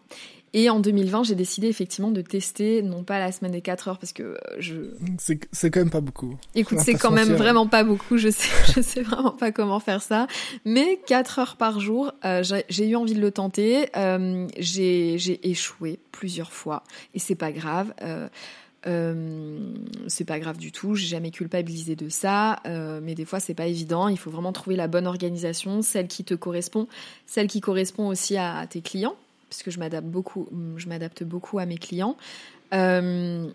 Et en 2020, j'ai décidé effectivement de tester, non pas la semaine des 4 heures, parce que euh, je... C'est quand même pas beaucoup. Écoute, c'est quand même vraiment pas beaucoup, je sais, je sais vraiment pas comment faire ça. Mais 4 heures par jour, euh, j'ai eu envie de le tenter. Euh, j'ai échoué plusieurs fois, et c'est pas grave. Euh, euh, c'est pas grave du tout, j'ai jamais culpabilisé de ça, euh, mais des fois c'est pas évident. Il faut vraiment trouver la bonne organisation, celle qui te correspond, celle qui correspond aussi à, tes clients, puisque je m'adapte beaucoup, je m'adapte beaucoup à mes clients. Euh,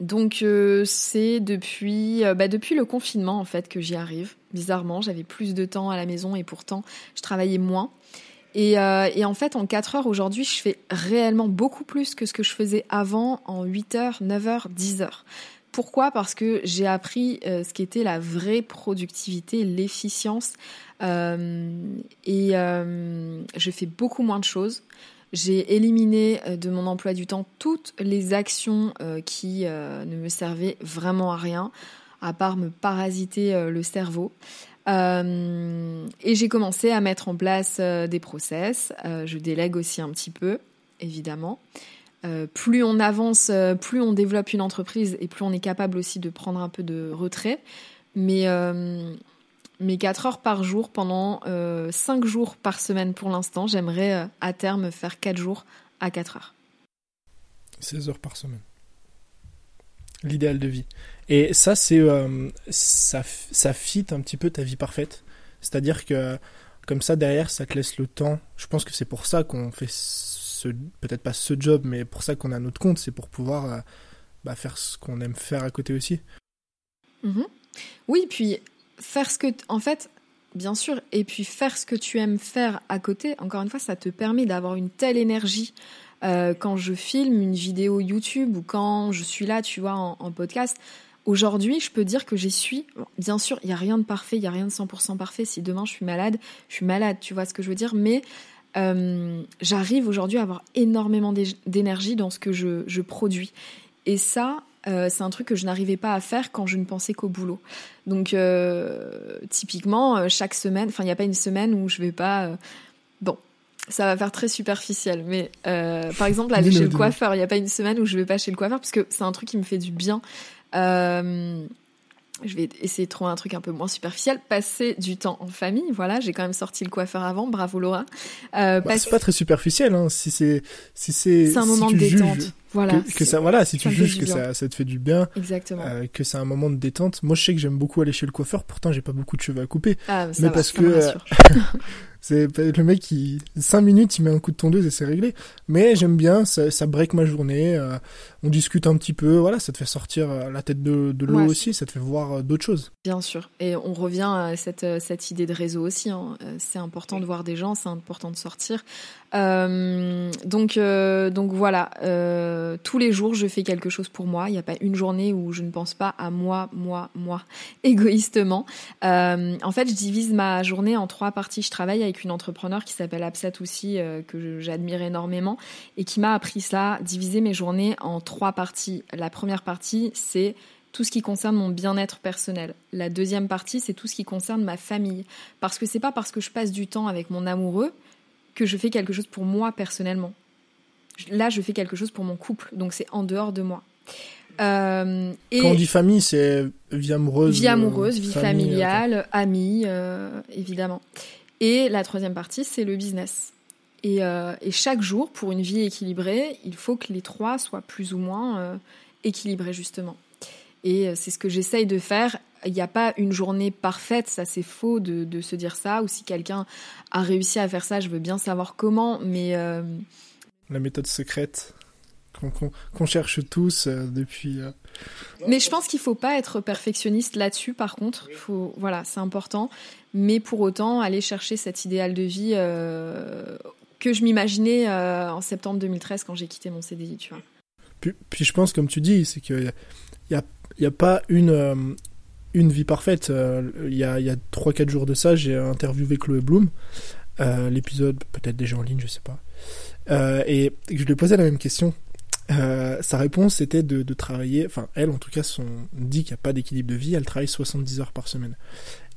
donc c'est depuis, bah, depuis le confinement en fait que j'y arrive. Bizarrement, j'avais plus de temps à la maison et pourtant je travaillais moins. Euh, et, en fait, en 4 heures aujourd'hui, je fais réellement beaucoup plus que ce que je faisais avant en 8 heures, 9 heures, 10 heures. Pourquoi? Parce que j'ai appris euh, ce qu'était la vraie productivité, l'efficience. Euh, et je fais beaucoup moins de choses. J'ai éliminé de mon emploi du temps toutes les actions qui ne me servaient vraiment à rien, à part me parasiter le cerveau. Euh, et j'ai commencé à mettre en place euh, des process. Euh, je délègue aussi un petit peu, évidemment. plus on avance, plus on développe une entreprise et plus on est capable aussi de prendre un peu de retrait. Mais, mais 4 heures par jour pendant 5 jours par semaine pour l'instant, j'aimerais à terme faire 4 jours à 4 heures. 16 heures par semaine. L'idéal de vie. Et ça, c'est euh, ça, ça fit un petit peu ta vie parfaite. C'est-à-dire que comme ça derrière, ça te laisse le temps. Je pense que c'est pour ça qu'on fait ce, peut-être pas ce job, mais pour ça qu'on a notre compte, c'est pour pouvoir euh, bah, faire ce qu'on aime faire à côté aussi. Mhm. Oui, puis faire ce que, en fait, bien sûr, et puis faire ce que tu aimes faire à côté. Encore une fois, ça te permet d'avoir une telle énergie. Euh, quand je filme une vidéo YouTube ou quand je suis là, tu vois, en podcast, Aujourd'hui, je peux dire que j'y suis. Bien sûr, il n'y a rien de parfait, il n'y a rien de 100% parfait. Si demain je suis malade, je suis malade, tu vois ce que je veux dire. Mais euh, j'arrive aujourd'hui à avoir énormément d'énergie dans ce que je, produis. Et ça, euh, c'est un truc que je n'arrivais pas à faire quand je ne pensais qu'au boulot. Donc, typiquement, chaque semaine, enfin, il n'y a pas une semaine où je vais pas. Ça va faire très superficiel, mais par exemple, aller chez le coiffeur, il n'y a pas une semaine où je vais pas chez le coiffeur parce que c'est un truc qui me fait du bien. Euh, je vais essayer de trouver un truc un peu moins superficiel. Passer du temps en famille, voilà. J'ai quand même sorti le coiffeur avant, bravo Laura. Euh, bah, C'est pas très superficiel, hein. Si c'est, si c'est, un moment de détente. Voilà. Que, ça, voilà, si tu juges que ça, ça te fait du bien. Exactement. Euh, que c'est un moment de détente. Moi, je sais que j'aime beaucoup aller chez le coiffeur. Pourtant, j'ai pas beaucoup de cheveux à couper. Ah, mais parce que, euh, C'est le mec qui, 5 minutes, il met un coup de tondeuse et c'est réglé. Mais j'aime bien, ça, ça break ma journée. Euh, on discute un petit peu, voilà, ça te fait sortir euh, la tête de, de l'eau aussi, ça te fait voir euh, d'autres choses. Bien sûr. Et on revient à cette, cette idée de réseau aussi. Hein. C'est important de voir des gens, c'est important de sortir. Euh, donc, donc voilà. euh, tous les jours, je fais quelque chose pour moi. Il n'y a pas une journée où je ne pense pas à moi, moi, moi, égoïstement. Euh, en fait, je divise ma journée en trois parties. Je travaille avec une entrepreneur qui s'appelle Absat aussi, euh, que j'admire énormément, et qui m'a appris ça, diviser mes journées en trois parties. La première partie, c'est tout ce qui concerne mon bien-être personnel. La deuxième partie, c'est tout ce qui concerne ma famille. Parce que c'est pas parce que je passe du temps avec mon amoureux que je fais quelque chose pour moi personnellement. Là, je fais quelque chose pour mon couple, donc c'est en dehors de moi. Euh, et Quand on dit famille, c'est vie amoureuse. Vie amoureuse, vie familiale, amis, euh, évidemment. Et la troisième partie, c'est le business. Et, euh, et, chaque jour, pour une vie équilibrée, il faut que les trois soient plus ou moins équilibrés, justement. Et c'est ce que j'essaye de faire. Il n'y a pas une journée parfaite, ça c'est faux de, de, se dire ça. Ou si quelqu'un a réussi à faire ça, je veux bien savoir comment. Mais la méthode secrète qu'on cherche tous euh, depuis. Euh. Mais je pense qu'il faut pas être perfectionniste là-dessus. Par contre, faut voilà, c'est important. Mais pour autant, aller chercher cet idéal de vie euh, que je m'imaginais en septembre 2013 quand j'ai quitté mon CDI, tu vois. Puis, je pense, comme tu dis, c'est qu'il y a, y a pas une une vie parfaite. Il y a, a 3-4 jours de ça, j'ai interviewé Chloé Bloom. L'épisode peut-être déjà en ligne, je sais pas. Euh, et je lui ai posé la même question. Euh, sa réponse c'était de, de, travailler, enfin elle en tout cas son, dit qu'il n'y a pas d'équilibre de vie, elle travaille 70 heures par semaine.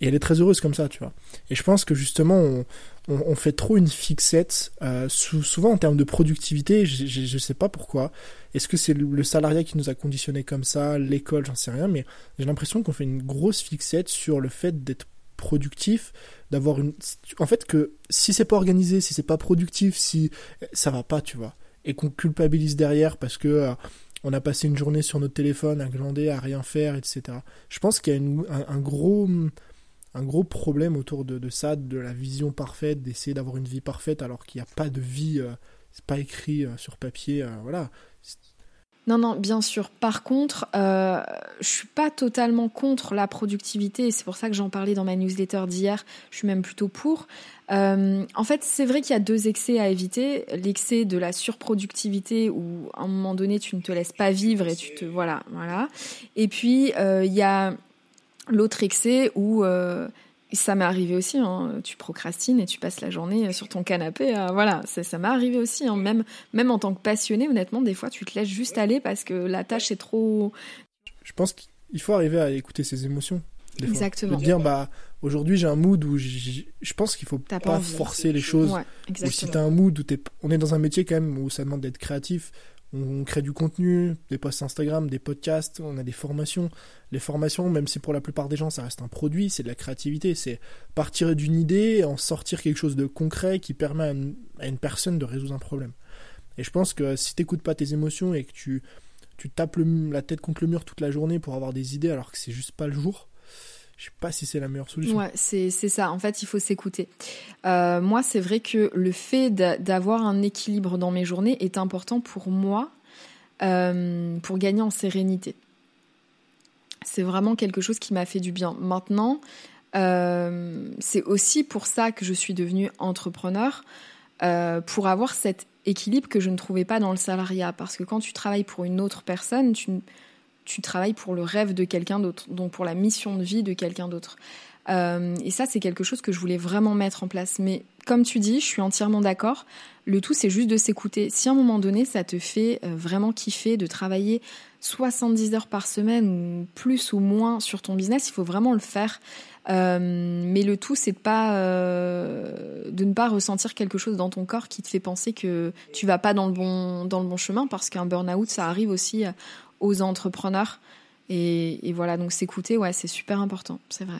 Et elle est très heureuse comme ça, tu vois. Et je pense que justement on, on, fait trop une fixette, euh, souvent en termes de productivité, je, je sais pas pourquoi. Est-ce que c'est le, salariat qui nous a conditionné comme ça, l'école, j'en sais rien, mais j'ai l'impression qu'on fait une grosse fixette sur le fait d'être productif, d'avoir une en fait que si c'est pas organisé si c'est pas productif si ça va pas tu vois et qu'on culpabilise derrière parce que euh, on a passé une journée sur notre téléphone à glander à rien faire etc je pense qu'il y a un, gros un gros problème autour de, ça de la vision parfaite d'essayer d'avoir une vie parfaite alors qu'il n'y a pas de vie euh, c'est pas écrit euh, sur papier voilà non, non, bien sûr. Par contre, euh, je suis pas totalement contre la productivité c'est pour ça que j'en parlais dans ma newsletter d'hier. Je suis même plutôt pour. Euh, en fait, c'est vrai qu'il y a deux excès à éviter. L'excès de la surproductivité où à un moment donné tu ne te laisses pas vivre et tu te voilà, voilà. Et puis euh, il y a l'autre excès où euh, ça m'est arrivé aussi. Hein. Tu procrastines et tu passes la journée sur ton canapé. voilà, ça, m'est arrivé aussi. Hein. Même, même en tant que passionné, honnêtement, des fois, tu te laisses juste aller parce que la tâche est trop. Je pense qu'il faut arriver à écouter ses émotions. Exactement. De dire, bah, aujourd'hui, j'ai un mood où je pense qu'il faut pas, forcer les choses. ou si t'as un mood où es... on est dans un métier quand même où ça demande d'être créatif, on crée du contenu, des posts Instagram, des podcasts, on a des formations. Les formations, même si pour la plupart des gens ça reste un produit, c'est de la créativité, c'est partir d'une idée, en sortir quelque chose de concret qui permet à une, personne de résoudre un problème. Et je pense que si t'écoutes pas tes émotions et que tu, tu tapes la tête contre le mur toute la journée pour avoir des idées alors que c'est juste pas le jour, je sais pas si c'est la meilleure solution. Ouais, c'est ça. En fait, il faut s'écouter. Euh, moi, c'est vrai que le fait d'avoir un équilibre dans mes journées est important pour moi euh, pour gagner en sérénité. C'est vraiment quelque chose qui m'a fait du bien. Maintenant, euh, c'est aussi pour ça que je suis devenue entrepreneur, pour avoir cet équilibre que je ne trouvais pas dans le salariat. Parce que quand tu travailles pour une autre personne, tu tu travailles pour le rêve de quelqu'un d'autre, donc pour la mission de vie de quelqu'un d'autre. Euh, et ça, c'est quelque chose que je voulais vraiment mettre en place. Mais comme tu dis, je suis entièrement d'accord. Le tout, c'est juste de s'écouter. Si à un moment donné, ça te fait euh, vraiment kiffer de travailler 70 heures par semaine plus ou moins sur ton business, il faut vraiment le faire. Euh, mais le tout, c'est de ne pas ressentir quelque chose dans ton corps qui te fait penser que tu vas pas dans le bon dans le bon chemin, parce qu'un burn-out, ça arrive aussi aux entrepreneurs. Et, voilà, donc s'écouter, ouais, c'est super important, c'est vrai.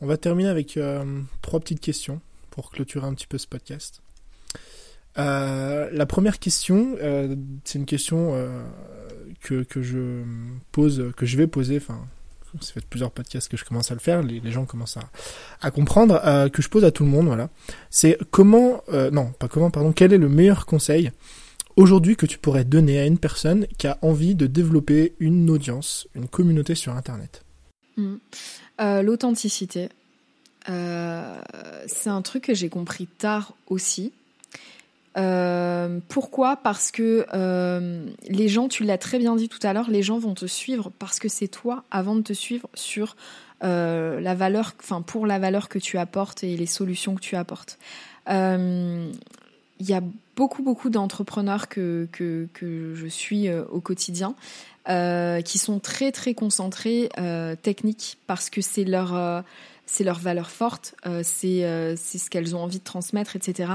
On va terminer avec euh, trois petites questions pour clôturer un petit peu ce podcast. Euh, la première question, euh, c'est une question que, que, je pose, que je vais poser, enfin, ça fait plusieurs podcasts que je commence à le faire, les, gens commencent à, à comprendre, que je pose à tout le monde, voilà. C'est comment, non, pas comment, pardon, quel est le meilleur conseil aujourd'hui que tu pourrais donner à une personne qui a envie de développer une audience, une communauté sur Internet hmm. euh, L'authenticité. Euh, c'est un truc que j'ai compris tard aussi. pourquoi? Parce que les gens, tu l'as très bien dit tout à l'heure, les gens vont te suivre parce que c'est toi avant de te suivre sur la valeur, enfin pour la valeur que tu apportes et les solutions que tu apportes. Il y a beaucoup beaucoup d'entrepreneurs que, que, que je suis au quotidien euh, qui sont très très concentrés euh, techniques parce que c'est leur euh, leur valeur forte, euh, c'est c'est ce qu'elles ont envie de transmettre, etc.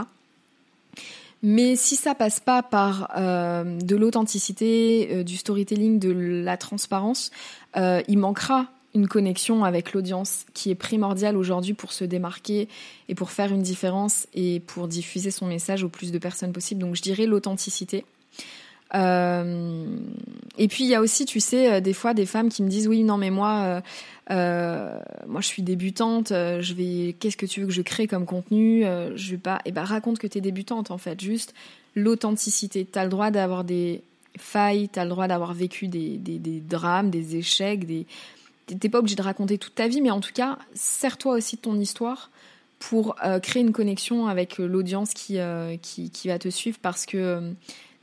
Mais si ça passe pas par de l'authenticité, du storytelling, de la transparence, il manquera une connexion avec l'audience qui est primordiale aujourd'hui pour se démarquer et pour faire une différence et pour diffuser son message au plus de personnes possible. Donc je dirais l'authenticité. Euh, et puis il y a aussi, tu sais, euh, des fois des femmes qui me disent oui, non mais moi, euh, moi je suis débutante, je vais, qu'est-ce que tu veux que je crée comme contenu Je vais pas, et eh ben raconte que tu es débutante en fait, juste l'authenticité. T'as le droit d'avoir des failles, t'as le droit d'avoir vécu des, des, des, drames, des échecs, des t'es pas obligé de raconter toute ta vie, mais en tout cas, sers-toi aussi de ton histoire pour créer une connexion avec l'audience qui, qui, qui va te suivre parce que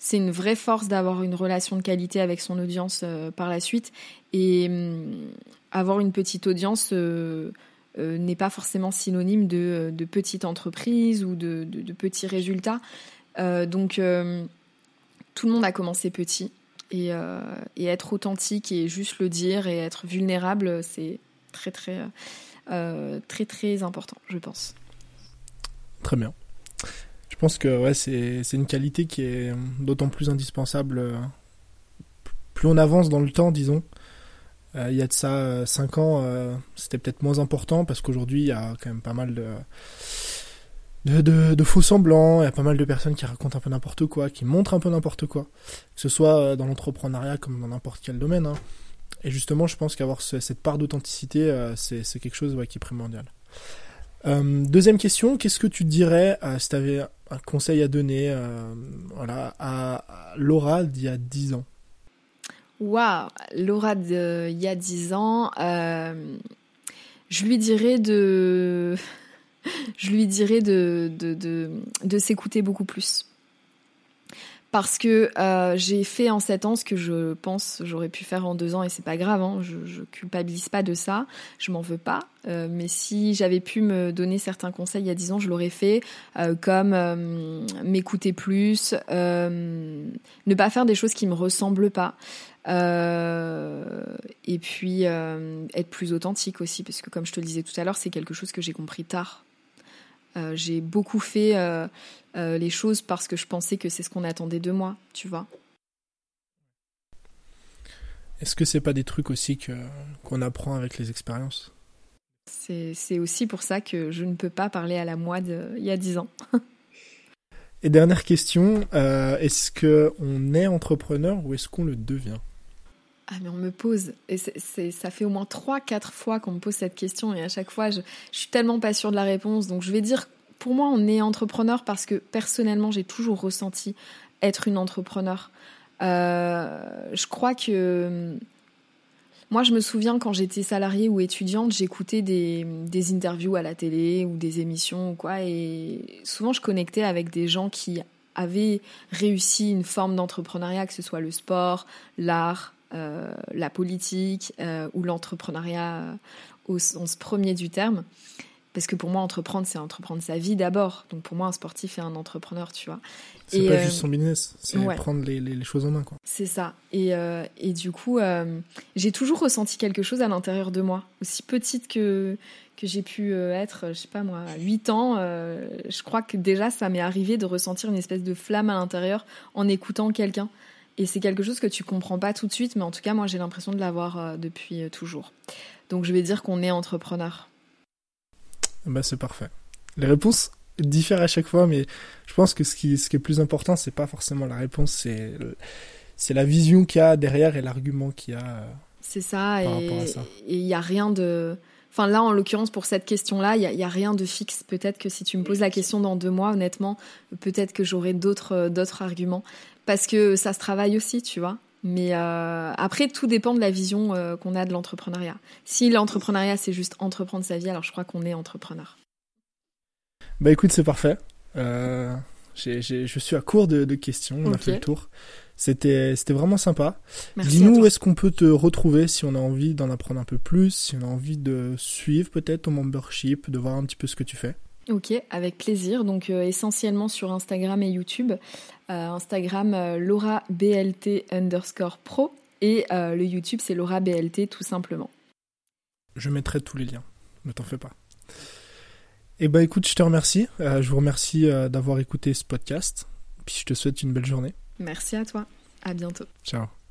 c'est une vraie force d'avoir une relation de qualité avec son audience euh, par la suite. Et hum, avoir une petite audience euh, euh, n'est pas forcément synonyme de, de petite entreprise ou de, de, petits résultats. donc, tout le monde a commencé petit. Et, et, être authentique et juste le dire et être vulnérable, c'est très, très, très, très important, je pense. Très bien. Je pense que ouais, c'est une qualité qui est d'autant plus indispensable euh, plus on avance dans le temps, disons. Euh, il y a de ça 5 euh, ans, c'était peut-être moins important parce qu'aujourd'hui, il y a quand même pas mal de, de, faux semblants, il y a pas mal de personnes qui racontent un peu n'importe quoi, qui montrent un peu n'importe quoi, que ce soit dans l'entrepreneuriat comme dans n'importe quel domaine. Hein. Et justement, je pense qu'avoir cette part d'authenticité, c'est quelque chose qui est primordial. deuxième question, qu'est-ce que tu dirais si tu avais un conseil à donner euh, voilà, à, Laura d'il y a 10 ans? Waouh, Laura d'il y a 10 ans, euh, je lui dirais de, je lui dirais de, s'écouter beaucoup plus parce que euh, j'ai fait en sept ans ce que je pense j'aurais pu faire en deux ans et c'est pas grave, hein, je, je culpabilise pas de ça, je m'en veux pas. Euh, mais si j'avais pu me donner certains conseils il y a dix ans, je l'aurais fait, euh, comme m'écouter plus, ne pas faire des choses qui me ressemblent pas. et puis être plus authentique aussi, parce que comme je te le disais tout à l'heure, c'est quelque chose que j'ai compris tard. J'ai beaucoup fait euh, les choses parce que je pensais que c'est ce qu'on attendait de moi, tu vois. Est-ce que c'est pas des trucs aussi que qu'on apprend avec les expériences? C'est aussi pour ça que je ne peux pas parler à la moi d'il y a dix ans. Et dernière question, euh, est-ce que on est entrepreneur ou est-ce qu'on le devient? Ah mais on me pose, et ça fait au moins 3-4 fois qu'on me pose cette question. Et à chaque fois je, suis tellement pas sûre de la réponse. Donc je vais dire pour moi, on est entrepreneur parce que personnellement, j'ai toujours ressenti être une entrepreneur. Euh, je crois que moi, je me souviens quand j'étais salariée ou étudiante, j'écoutais des, des, interviews à la télé ou des émissions ou quoi, et souvent je connectais avec des gens qui avaient réussi une forme d'entrepreneuriat, que ce soit le sport, l'art, la politique euh, ou l'entrepreneuriat au sens premier du terme. Parce que pour moi, entreprendre, c'est entreprendre sa vie d'abord. Donc pour moi, un sportif est un entrepreneur, tu vois. C'est pas juste son business, c'est prendre les, les, choses en main, quoi. C'est ça. Et, euh, et du coup, euh, j'ai toujours ressenti quelque chose à l'intérieur de moi. Aussi petite que, que j'ai pu euh, être, je sais pas moi, 8 ans, je crois que déjà, ça m'est arrivé de ressentir une espèce de flamme à l'intérieur en écoutant quelqu'un. Et c'est quelque chose que tu comprends pas tout de suite, mais en tout cas, moi, j'ai l'impression de l'avoir depuis toujours. Donc je vais dire qu'on est entrepreneur. Bah, c'est parfait. Les réponses diffèrent à chaque fois, mais je pense que ce qui, ce qui est plus important, c'est pas forcément la réponse, c'est, c'est la vision qu'il y a derrière et l'argument qu'il y a. Euh, c'est ça, et il n'y a rien de. Enfin, là, en l'occurrence, pour cette question-là, il n'y a, a, rien de fixe. Peut-être que si tu me poses la question dans deux mois, honnêtement, peut-être que j'aurai d'autres, d'autres arguments. Parce que ça se travaille aussi, tu vois. Mais euh, après, tout dépend de la vision euh, qu'on a de l'entrepreneuriat. Si l'entrepreneuriat, c'est juste entreprendre sa vie, alors je crois qu'on est entrepreneur. Bah écoute, c'est parfait. Euh, je suis à court de, questions. On a fait le tour. C'était, c'était vraiment sympa. Dis-nous où est-ce qu'on peut te retrouver si on a envie d'en apprendre un peu plus, si on a envie de suivre peut-être ton membership, de voir un petit peu ce que tu fais. Ok, avec plaisir. Donc euh, essentiellement sur Instagram et YouTube. Euh, Instagram euh, Laura BLT underscore pro et le YouTube c'est Laura BLT tout simplement. Je mettrai tous les liens, ne t'en fais pas. Eh ben écoute, je te remercie. je vous remercie d'avoir écouté ce podcast. Puis je te souhaite une belle journée. Merci à toi. À bientôt. Ciao.